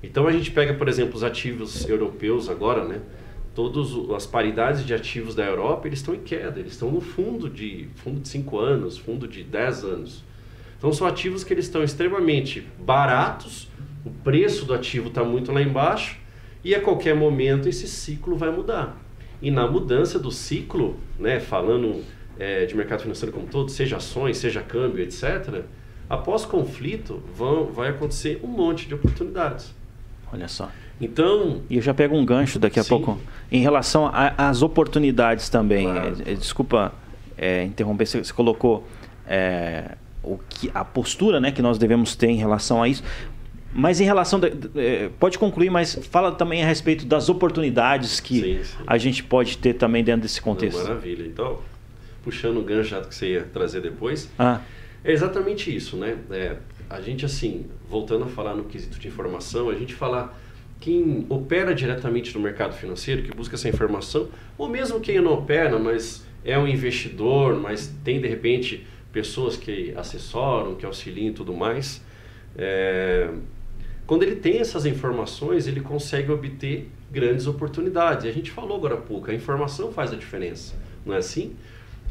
Então a gente pega, por exemplo, os ativos europeus agora, né? Todas as paridades de ativos da Europa, eles estão em queda, eles estão no fundo de fundo de 5 anos, fundo de 10 anos. Então são ativos que eles estão extremamente baratos, o preço do ativo está muito lá embaixo e a qualquer momento esse ciclo vai mudar. E na mudança do ciclo, né, falando é, de mercado financeiro como todo, seja ações, seja câmbio, etc., após conflito, vão, vai acontecer um monte de oportunidades. Olha só. Então. E eu já pego um gancho daqui a sim. pouco. Em relação às oportunidades também. Claro. É, é, desculpa é, interromper, você, você colocou o que, a postura né, que nós devemos ter em relação a isso. Mas em relação. De, de, pode concluir, mas fala também a respeito das oportunidades que sim, sim. a gente pode ter também dentro desse contexto. Maravilha. Então, puxando o gancho que você ia trazer depois. Ah. É exatamente isso, né? É, a gente, assim, voltando a falar no quesito de informação, a gente falar quem opera diretamente no mercado financeiro, que busca essa informação, ou mesmo quem não opera, mas é um investidor, mas tem de repente pessoas que assessoram, que auxiliam e tudo mais. É, quando ele tem essas informações, ele consegue obter grandes oportunidades. A gente falou agora há pouco, a informação faz a diferença, não é assim?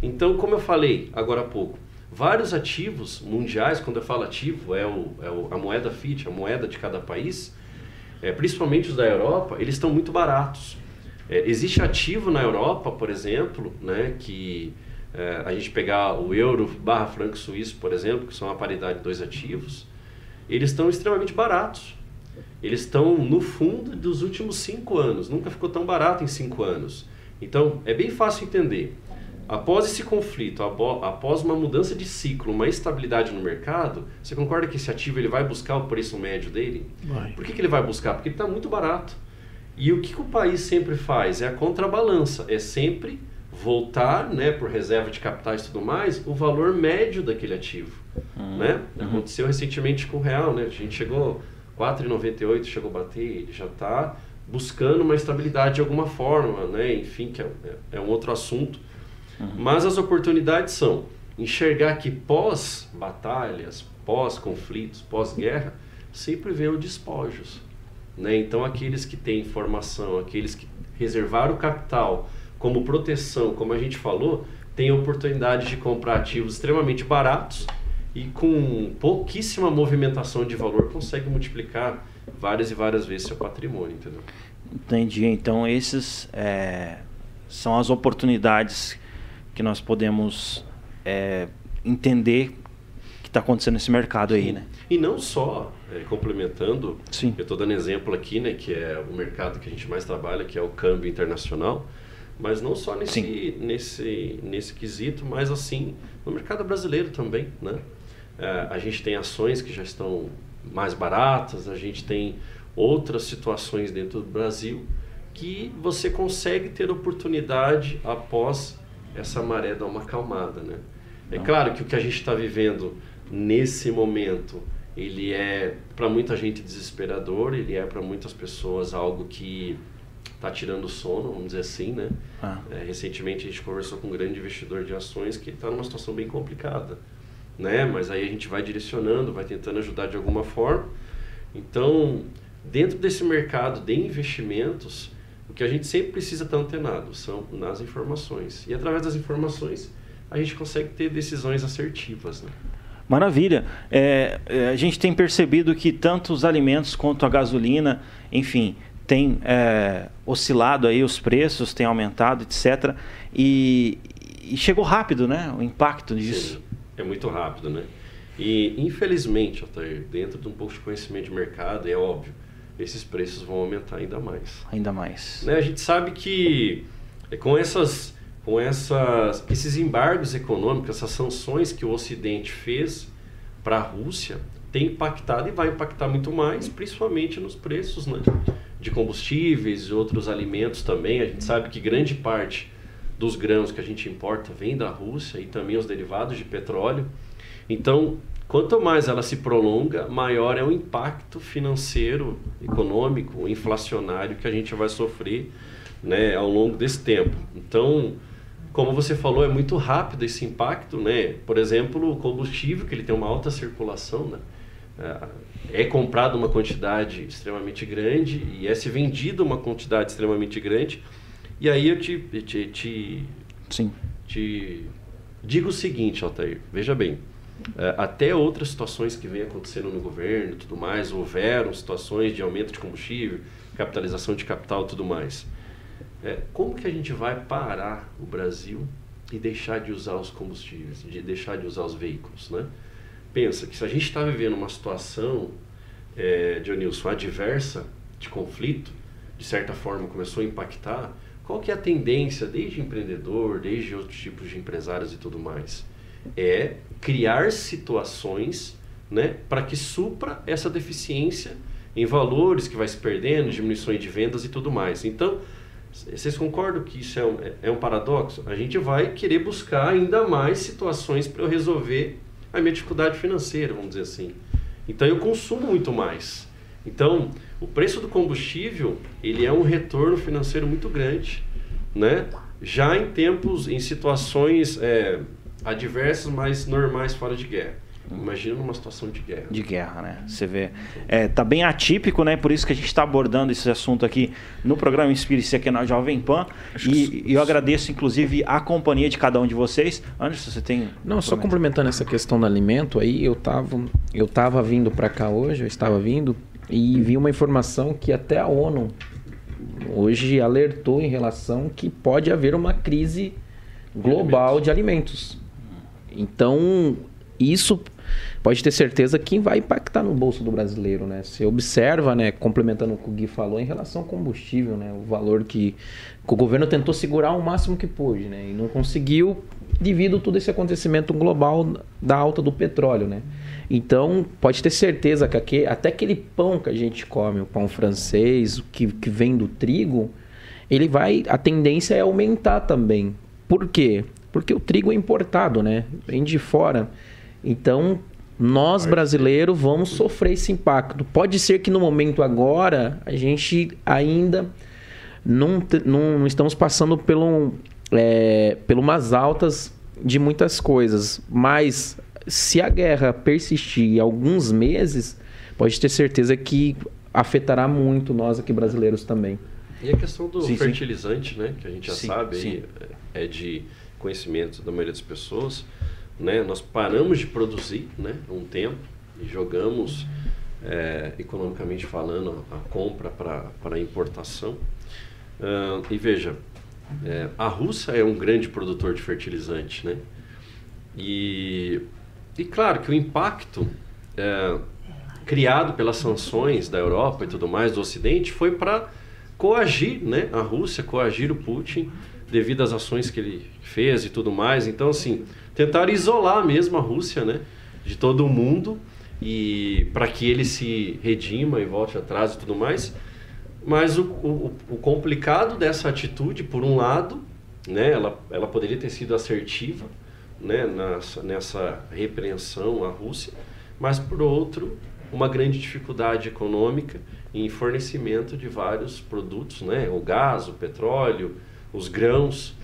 Então, como eu falei agora há pouco, Vários ativos mundiais, quando eu falo ativo, é, o, é a moeda fiat, a moeda de cada país, é, principalmente os da Europa, eles estão muito baratos. É, existe ativo na Europa, por exemplo, né, que É, a gente pegar o euro barra franco suíço, por exemplo, que são a paridade de dois ativos, eles estão extremamente baratos. Eles estão no fundo dos últimos cinco anos. Nunca ficou tão barato em cinco anos. Então, é bem fácil entender. Após esse conflito, após uma mudança de ciclo, uma estabilidade no mercado, você concorda que esse ativo ele vai buscar o preço médio dele? Vai. Por que, que ele vai buscar? Porque ele está muito barato. E o que, que o país sempre faz? É a contrabalança. É sempre voltar, né, por reserva de capitais e tudo mais, o valor médio daquele ativo. Uhum. Né? Uhum. Aconteceu recentemente com o real. Né? A gente chegou 4,98, chegou a bater, ele já está buscando uma estabilidade de alguma forma, né? enfim, que é, é um outro assunto. Uhum. Mas as oportunidades são enxergar que pós-batalhas, pós-conflitos, pós-guerra, sempre vem o despojos. Né? Então, aqueles que têm informação, aqueles que reservaram o capital como proteção, como a gente falou, têm oportunidade de comprar ativos extremamente baratos e com pouquíssima movimentação de valor consegue multiplicar várias e várias vezes seu patrimônio, entendeu? Entendi. Então, esses é, são as oportunidades que nós podemos é, entender que está acontecendo nesse mercado Sim. aí, né? E não só, é, complementando, Sim. eu estou dando exemplo aqui, né, que é o mercado que a gente mais trabalha, que é o câmbio internacional, mas não só nesse, nesse, nesse quesito, mas assim, no mercado brasileiro também, né? É, a gente tem ações que já estão mais baratas, a gente tem outras situações dentro do Brasil que você consegue ter oportunidade após essa maré dar uma acalmada, né? É claro que o que a gente está vivendo nesse momento, ele é para muita gente desesperador, ele é para muitas pessoas algo que está tirando o sono, vamos dizer assim, né? Ah. É, recentemente a gente conversou com um grande investidor de ações que está numa situação bem complicada, né? Mas aí a gente vai direcionando, vai tentando ajudar de alguma forma. Então, dentro desse mercado de investimentos, o que a gente sempre precisa estar antenado são nas informações. E através das informações, a gente consegue ter decisões assertivas. Né? Maravilha. É, é, a gente tem percebido que tanto os alimentos quanto a gasolina, enfim, tem é, oscilado aí os preços, tem aumentado, etc. E, e, chegou rápido, né? O impacto disso. Sim, é muito rápido, né? E infelizmente, Altair, dentro de um pouco de conhecimento de mercado, é óbvio, esses preços vão aumentar ainda mais. Ainda mais. Né? A gente sabe que é, com essas com essas, esses embargos econômicos, essas sanções que o Ocidente fez para a Rússia, tem impactado e vai impactar muito mais, principalmente nos preços né, de combustíveis e outros alimentos também. A gente sabe que grande parte dos grãos que a gente importa vem da Rússia e também os derivados de petróleo. Então, Quanto mais ela se prolonga, maior é o impacto financeiro, econômico, inflacionário que a gente vai sofrer né, ao longo desse tempo. Então, como você falou, é muito rápido esse impacto. Né? Por exemplo, o combustível, que ele tem uma alta circulação, né? é comprado uma quantidade extremamente grande e é se vendido uma quantidade extremamente grande. E aí eu te, te, te, Sim. te digo o seguinte, Altair, veja bem, é, até outras situações que vem acontecendo no governo tudo mais, houveram situações de aumento de combustível, capitalização de capital tudo mais. É, como que a gente vai parar o Brasil e deixar de usar os combustíveis, de deixar de usar os veículos, né? Pensa que se a gente está vivendo uma situação, é, Dionilson, adversa, de conflito, de certa forma começou a impactar, qual que é a tendência, desde empreendedor, desde outros tipos de empresários e tudo mais? é criar situações né, para que supra essa deficiência em valores que vai se perdendo, diminuições de vendas e tudo mais. Então, vocês concordam que isso é um, é um paradoxo? A gente vai querer buscar ainda mais situações para eu resolver a minha dificuldade financeira, vamos dizer assim. Então, eu consumo muito mais. Então, o preço do combustível, ele é um retorno financeiro muito grande, né? Já em tempos, em situações é, adversas, mas normais fora de guerra. Imagina numa situação de guerra. De guerra, né? Você vê. É, tá bem atípico, né? Por isso que a gente está abordando esse assunto aqui no programa Inspire-se aqui na Jovem Pan. E, e, eu agradeço, inclusive, a companhia de cada um de vocês. Anderson, você tem. Não, só complementando essa questão do alimento aí, eu tava, eu tava vindo para cá hoje, eu estava vindo, e vi uma informação que até a ONU hoje alertou em relação que pode haver uma crise global de alimentos. de alimentos. Então, isso pode ter certeza que vai impactar no bolso do brasileiro, né? Você observa, né, complementando o que o Gui falou em relação ao combustível, né, o valor que, o governo tentou segurar o máximo que pôde, né, e não conseguiu devido a todo esse acontecimento global da alta do petróleo, né? Então, pode ter certeza que aqui, até aquele pão que a gente come, o pão francês, que, que vem do trigo, ele vai, a tendência é aumentar também. Por quê? Porque o trigo é importado, né? Vem de fora. Então, nós brasileiros vamos sofrer esse impacto. Pode ser que no momento agora a gente ainda não, não, estamos passando pelo, é, pelo umas altas de muitas coisas, mas se a guerra persistir alguns meses, pode ter certeza que afetará muito nós aqui brasileiros também. E a questão do sim, fertilizante, sim. né, que a gente já sim, sabe, aí, é de conhecimento da maioria das pessoas, né? Nós paramos de produzir, né, um tempo e jogamos é, economicamente falando a compra para importação. Uh, e veja, é, a Rússia é um grande produtor de fertilizante, né? E, e claro que o impacto é, criado pelas sanções da Europa e tudo mais do Ocidente foi para coagir, né? A Rússia coagir o Putin devido às ações que ele fez e tudo mais. Então, assim, tentar isolar mesmo a Rússia, né? De todo o mundo e para que ele se redima e volte atrás e tudo mais. Mas o, o, o, complicado dessa atitude, por um lado, né, ela, ela poderia ter sido assertiva né, nessa, nessa repreensão à Rússia, mas por outro, uma grande dificuldade econômica em fornecimento de vários produtos, né, o gás, o petróleo, os grãos,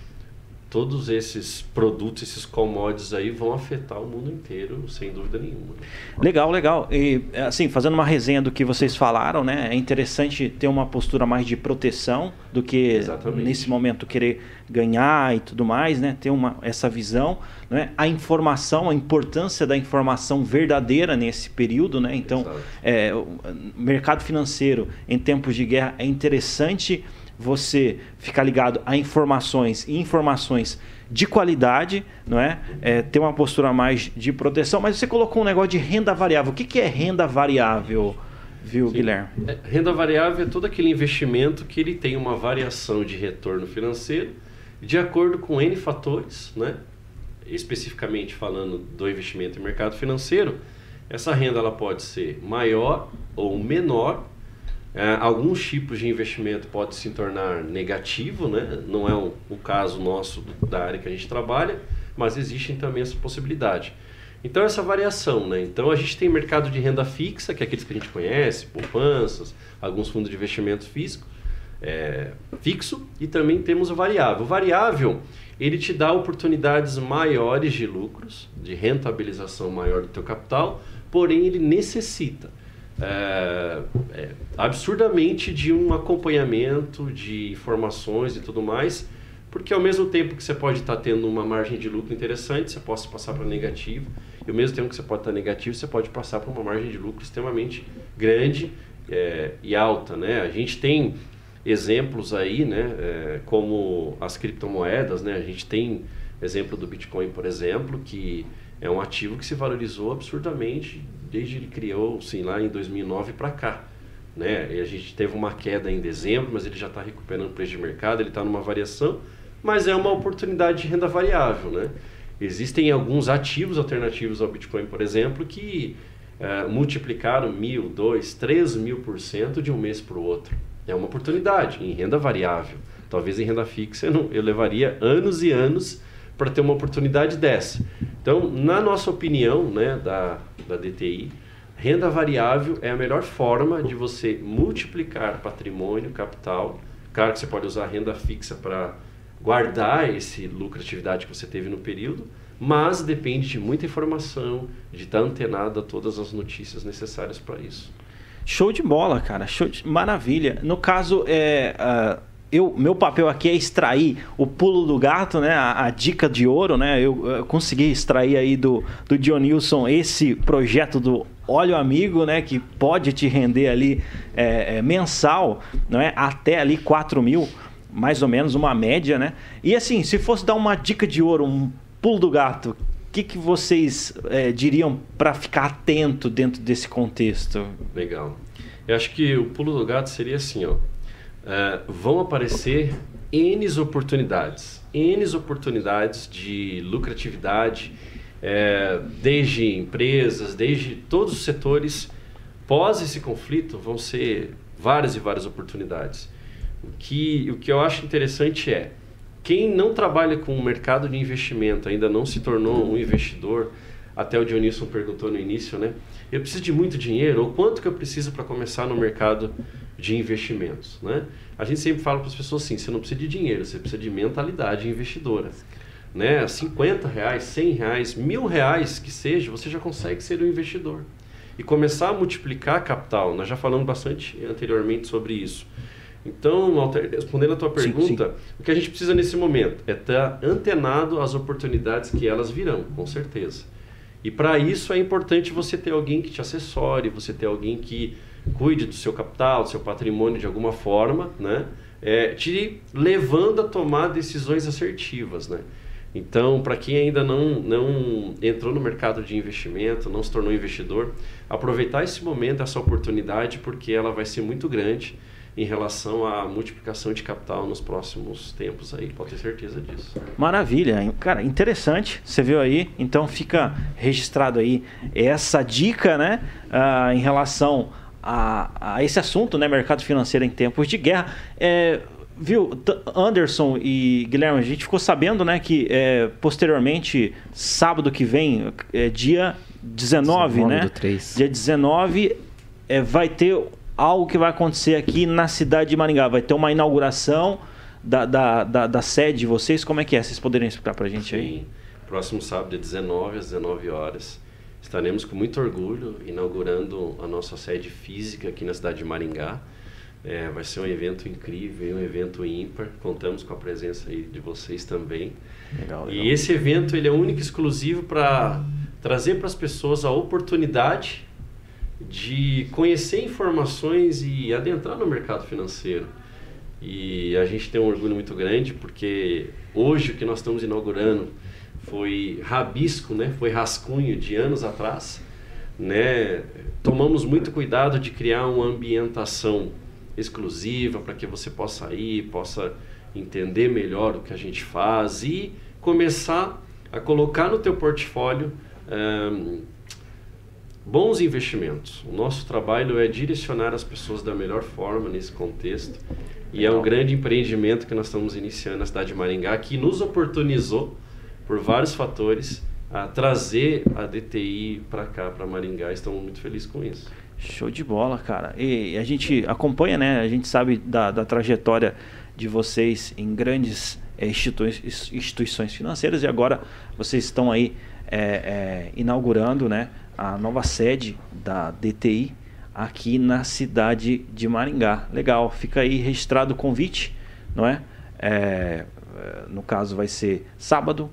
todos esses produtos, esses commodities aí vão afetar o mundo inteiro, sem dúvida nenhuma. Legal, legal. E assim, fazendo uma resenha do que vocês falaram, né? É interessante ter uma postura mais de proteção do que Exatamente. nesse momento querer ganhar e tudo mais, né? Ter uma essa visão, né? A informação, a importância da informação verdadeira nesse período, né? Então, é, o mercado financeiro em tempos de guerra é interessante você ficar ligado a informações e informações de qualidade, não é? é? Ter uma postura mais de proteção. Mas você colocou um negócio de renda variável. O que, que é renda variável, viu, Sim. Guilherme? É, renda variável é todo aquele investimento que ele tem uma variação de retorno financeiro de acordo com N fatores, né? especificamente falando do investimento em mercado financeiro, essa renda ela pode ser maior ou menor alguns tipos de investimento pode se tornar negativo, né? não é o, o caso nosso da área que a gente trabalha, mas existem também essa possibilidade. Então essa variação, né? Então a gente tem mercado de renda fixa, que é aqueles que a gente conhece, poupanças, alguns fundos de investimento físico, é, fixo, e também temos o variável. O variável, ele te dá oportunidades maiores de lucros, de rentabilização maior do teu capital, porém ele necessita é, é, absurdamente de um acompanhamento de informações e tudo mais, porque ao mesmo tempo que você pode estar tendo uma margem de lucro interessante, você pode passar para negativo, e ao mesmo tempo que você pode estar negativo, você pode passar para uma margem de lucro extremamente grande é, e alta. Né? A gente tem exemplos aí, né, é, como as criptomoedas, né? a gente tem exemplo do Bitcoin, por exemplo, que é um ativo que se valorizou absurdamente desde ele criou, sim, lá em 2009 para cá. Né? E a gente teve uma queda em dezembro, mas ele já está recuperando o preço de mercado, ele está numa variação, mas é uma oportunidade de renda variável. Né? Existem alguns ativos alternativos ao Bitcoin, por exemplo, que uh, multiplicaram mil, dois, três mil por cento de um mês para o outro. É uma oportunidade em renda variável. Talvez em renda fixa eu, não, eu levaria anos e anos para ter uma oportunidade dessa. Então, na nossa opinião, né, da, da DTI, renda variável é a melhor forma de você multiplicar patrimônio, capital. Claro que você pode usar renda fixa para guardar esse lucratividade que você teve no período, mas depende de muita informação, de estar antenado a todas as notícias necessárias para isso. Show de bola, cara. Show de... Maravilha. No caso, é, uh eu, meu papel aqui é extrair o pulo do gato, né? A, a dica de ouro, né? Eu, eu, consegui extrair aí do, do Dionilson esse projeto do Óleo Amigo, né? Que pode te render ali é, é, mensal, não é? Até ali 4 mil. mais ou menos uma média, né? E assim, se fosse dar uma dica de ouro, um pulo do gato, o que, que vocês é, diriam para ficar atento dentro desse contexto? Legal. Eu acho que o pulo do gato seria assim, ó. É, vão aparecer N oportunidades. N oportunidades de lucratividade, é, desde empresas, desde todos os setores. Pós esse conflito, vão ser várias e várias oportunidades. O que, o que eu acho interessante é, quem não trabalha com o mercado de investimento, ainda não se tornou um investidor, até o Dionísio perguntou no início, né? Eu preciso de muito dinheiro, ou quanto que eu preciso para começar no mercado de investimentos, né? A gente sempre fala para as pessoas assim, você não precisa de dinheiro, você precisa de mentalidade investidora. Né? 50 reais, 100 reais, mil reais que seja, você já consegue ser um investidor. E começar a multiplicar capital. Nós já falamos bastante anteriormente sobre isso. Então, Walter, respondendo a tua pergunta, sim, sim. o que a gente precisa nesse momento é estar antenado às oportunidades que elas virão, com certeza. E para isso é importante você ter alguém que te assessore, você ter alguém que cuide do seu capital, do seu patrimônio de alguma forma, né? É, te levando a tomar decisões assertivas, né? Então, para quem ainda não, não entrou no mercado de investimento, não se tornou investidor, aproveitar esse momento, essa oportunidade, porque ela vai ser muito grande em relação à multiplicação de capital nos próximos tempos aí, pode ter certeza disso. Maravilha, cara, interessante, você viu aí, então fica registrado aí essa dica, né, uh, em relação a, a, esse assunto, né, mercado financeiro em tempos de guerra. É, viu, Anderson e Guilherme, a gente ficou sabendo, né, que é, posteriormente, sábado que vem, é, dia 19, 19 né? Do 3. Dia 19 é, vai ter algo que vai acontecer aqui na cidade de Maringá. Vai ter uma inauguração da, da, da, da sede de vocês. Como é que é? Vocês poderiam explicar para a gente Sim. aí? Próximo sábado, dia 19 às 19 horas, estaremos com muito orgulho inaugurando a nossa sede física aqui na cidade de Maringá. É, vai ser um evento incrível, um evento ímpar. Contamos com a presença aí de vocês também. Legal, legal. E esse evento ele é único e exclusivo para trazer para as pessoas a oportunidade de conhecer informações e adentrar no mercado financeiro. E a gente tem um orgulho muito grande porque hoje o que nós estamos inaugurando foi rabisco, né? Foi rascunho de anos atrás, né? Tomamos muito cuidado de criar uma ambientação exclusiva para que você possa ir, possa entender melhor o que a gente faz e começar a colocar no teu portfólio um, bons investimentos. O nosso trabalho é direcionar as pessoas da melhor forma nesse contexto e é um grande empreendimento que nós estamos iniciando na cidade de Maringá que nos oportunizou por vários fatores a trazer a DTI para cá, para Maringá. Estamos muito felizes com isso. Show de bola, cara. E a gente acompanha, né? A gente sabe da, da trajetória de vocês em grandes é, instituições financeiras e agora vocês estão aí é, é, inaugurando, né? A nova sede da DTI aqui na cidade de Maringá. Legal, fica aí registrado o convite, não é? é no caso vai ser sábado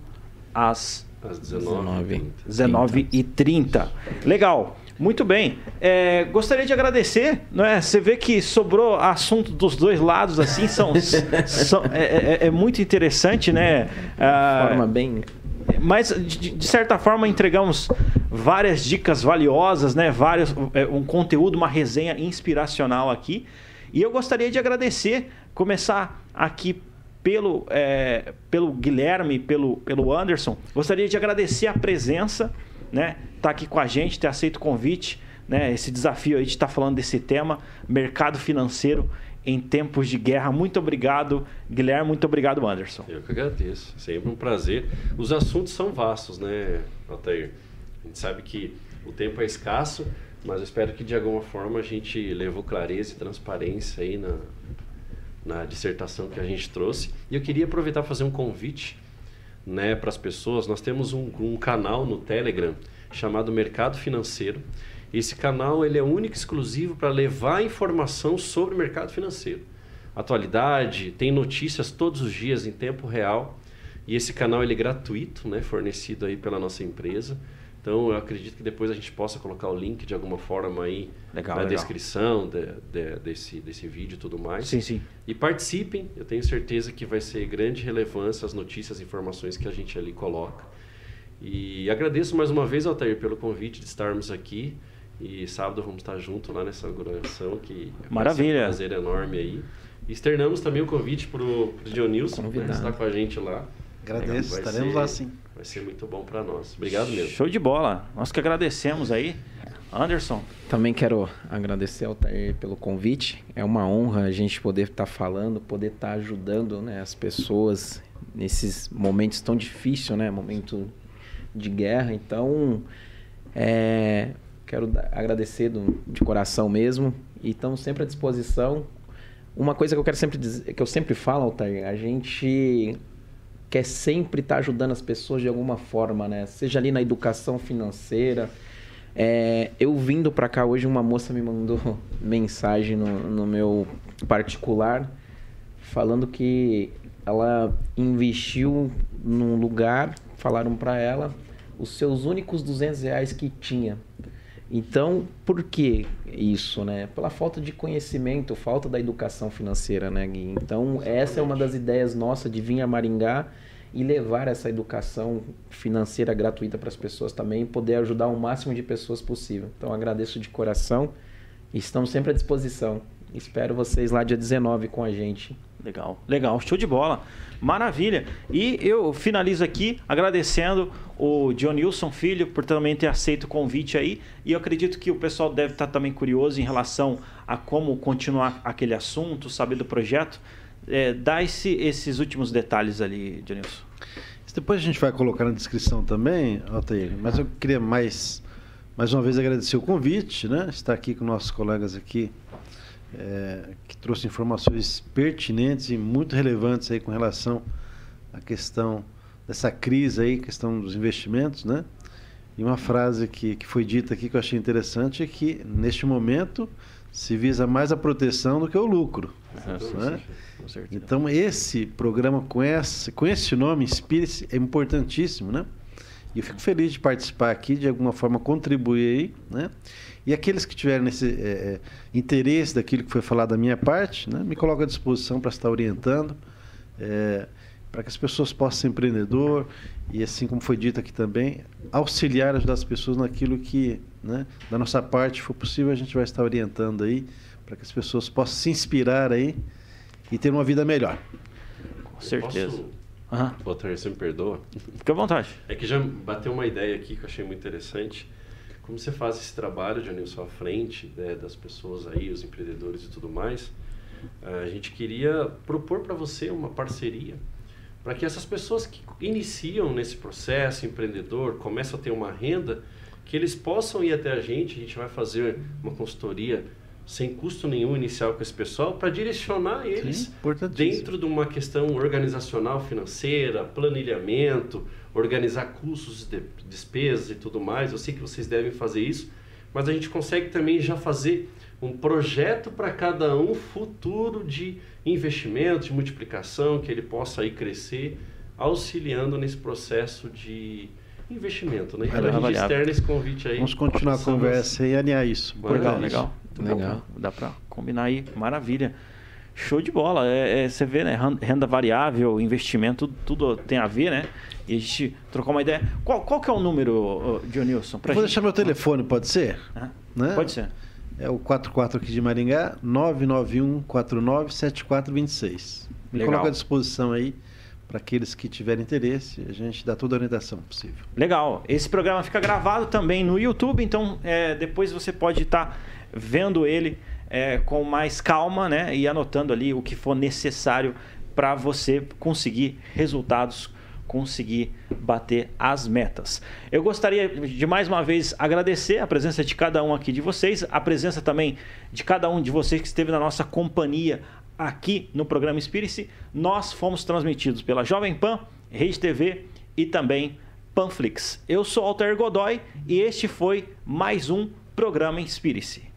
às, às 19h30. 19 e 30. Legal. Muito bem. É, gostaria de agradecer, não é? Você vê que sobrou assunto dos dois lados, assim, são, são é, é, é, muito interessante, né? Ah, forma bem. Mas de, de, certa forma entregamos várias dicas valiosas, né? Vários, é, um conteúdo, uma resenha inspiracional aqui. E eu gostaria de agradecer, começar aqui pelo, é, pelo Guilherme, pelo, pelo Anderson. Gostaria de agradecer a presença né, tá aqui com a gente, ter aceito o convite, né, esse desafio aí de estar tá falando desse tema, mercado financeiro em tempos de guerra. Muito obrigado, Guilherme, muito obrigado, Anderson. Eu que agradeço, sempre um prazer. Os assuntos são vastos, né, Altair? A gente sabe que o tempo é escasso, mas eu espero que de alguma forma a gente levou clareza e transparência aí na, na dissertação que a gente trouxe. E eu queria aproveitar para fazer um convite né, para as pessoas, nós temos um, um, canal no Telegram chamado Mercado Financeiro. Esse canal ele é único e exclusivo para levar informação sobre o mercado financeiro. Atualidade, tem notícias todos os dias em tempo real. E esse canal ele é gratuito, né, fornecido aí pela nossa empresa. Então eu acredito que depois a gente possa colocar o link de alguma forma aí legal, na legal. descrição de, de, desse, desse vídeo e tudo mais. Sim, sim. E participem, eu tenho certeza que vai ser grande relevância as notícias e informações que a gente ali coloca. E agradeço mais uma vez, Altair, pelo convite de estarmos aqui. E sábado vamos estar junto lá nessa inauguração, que Maravilha. um prazer enorme aí. E externamos também o convite para o Dionilson, né, que está com a gente lá. Agradeço, estaremos ser, lá sim. Vai ser muito bom para nós. Obrigado mesmo. Show de bola. Nós que agradecemos aí. Anderson. Também quero agradecer ao Tair pelo convite. É uma honra a gente poder estar tá falando, poder estar tá ajudando né, as pessoas nesses momentos tão difíceis, né? Momento de guerra. Então, é, quero agradecer do, de coração mesmo. E estamos sempre à disposição. Uma coisa que eu quero sempre dizer, que eu sempre falo, Altair, a gente quer sempre estar tá ajudando as pessoas de alguma forma, né? Seja ali na educação financeira. É, eu vindo para cá hoje, uma moça me mandou mensagem no, no meu particular falando que ela investiu num lugar, falaram para ela os seus únicos 200 reais que tinha. Então, por que isso, né? Pela falta de conhecimento, falta da educação financeira, né, Gui? Então, essa é uma das ideias nossas de vir a Maringá e levar essa educação financeira gratuita para as pessoas também e poder ajudar o máximo de pessoas possível. Então, agradeço de coração e estamos sempre à disposição. Espero vocês lá dia 19 com a gente. Legal, legal, show de bola. Maravilha. E eu finalizo aqui agradecendo o Dionilson Filho por também ter aceito o convite aí. E eu acredito que o pessoal deve estar também curioso em relação a como continuar aquele assunto, saber do projeto. É, dá esse, esses últimos detalhes ali, Dionilson. Depois a gente vai colocar na descrição também, Altair, mas eu queria mais, mais uma vez agradecer o convite, né? Estar aqui com nossos colegas aqui, é, que trouxe informações pertinentes e muito relevantes aí com relação à questão dessa crise aí, questão dos investimentos, né? E uma frase que, que foi dita aqui que eu achei interessante é que, neste momento, se visa mais a proteção do que o lucro. Né? Então, esse programa com esse, com esse nome, Inspire-se, é importantíssimo, né? E eu fico feliz de participar aqui, de alguma forma contribuir aí, né? E aqueles que tiverem esse é, interesse daquilo que foi falado da minha parte, né? me coloco à disposição para estar orientando, é, para que as pessoas possam ser empreendedor e, assim como foi dito aqui também, auxiliar, ajudar as pessoas naquilo que, né, da nossa parte, for possível, a gente vai estar orientando aí, para que as pessoas possam se inspirar aí e ter uma vida melhor. Com certeza. Posso... Uhum. Doutor, você me perdoa? Fique à vontade. É que já bateu uma ideia aqui que eu achei muito interessante. Como você faz esse trabalho, Janilson, à frente né, das pessoas aí, os empreendedores e tudo mais, a gente queria propor para você uma parceria para que essas pessoas que iniciam nesse processo empreendedor, começam a ter uma renda, que eles possam ir até a gente, a gente vai fazer uma consultoria sem custo nenhum inicial com esse pessoal para direcionar eles Sim, dentro de uma questão organizacional financeira, planilhamento, organizar custos, de despesas e tudo mais. Eu sei que vocês devem fazer isso, mas a gente consegue também já fazer um projeto para cada um futuro de investimento, de multiplicação, que ele possa aí crescer, auxiliando nesse processo de investimento, né? Então a gente externa esse convite aí. Vamos continuar a conversa e alinhar isso. Legal, legal. Legal. Dá para combinar aí, maravilha. Show de bola. É, é, você vê, né? Renda variável, investimento, tudo, tudo, tem a ver, né? E a gente trocou uma ideia. Qual, qual que é o número, Dionilson? Vou gente? deixar meu telefone, pode ser? Ah, né? Pode ser. É o 44 aqui de Maringá, 991 49 7426. Me Legal. coloco à disposição aí para aqueles que tiverem interesse, a gente dá toda a orientação possível. Legal. Esse programa fica gravado também no YouTube, então é, depois você pode estar tá vendo ele é, com mais calma, né? E anotando ali o que for necessário para você conseguir resultados conseguir bater as metas. Eu gostaria de mais uma vez agradecer a presença de cada um aqui de vocês, a presença também de cada um de vocês que esteve na nossa companhia aqui no programa Inspire-se. Nós fomos transmitidos pela Jovem Pan, Rede TV e também Panflix. Eu sou Alter Godoy e este foi mais um programa Inspire-se.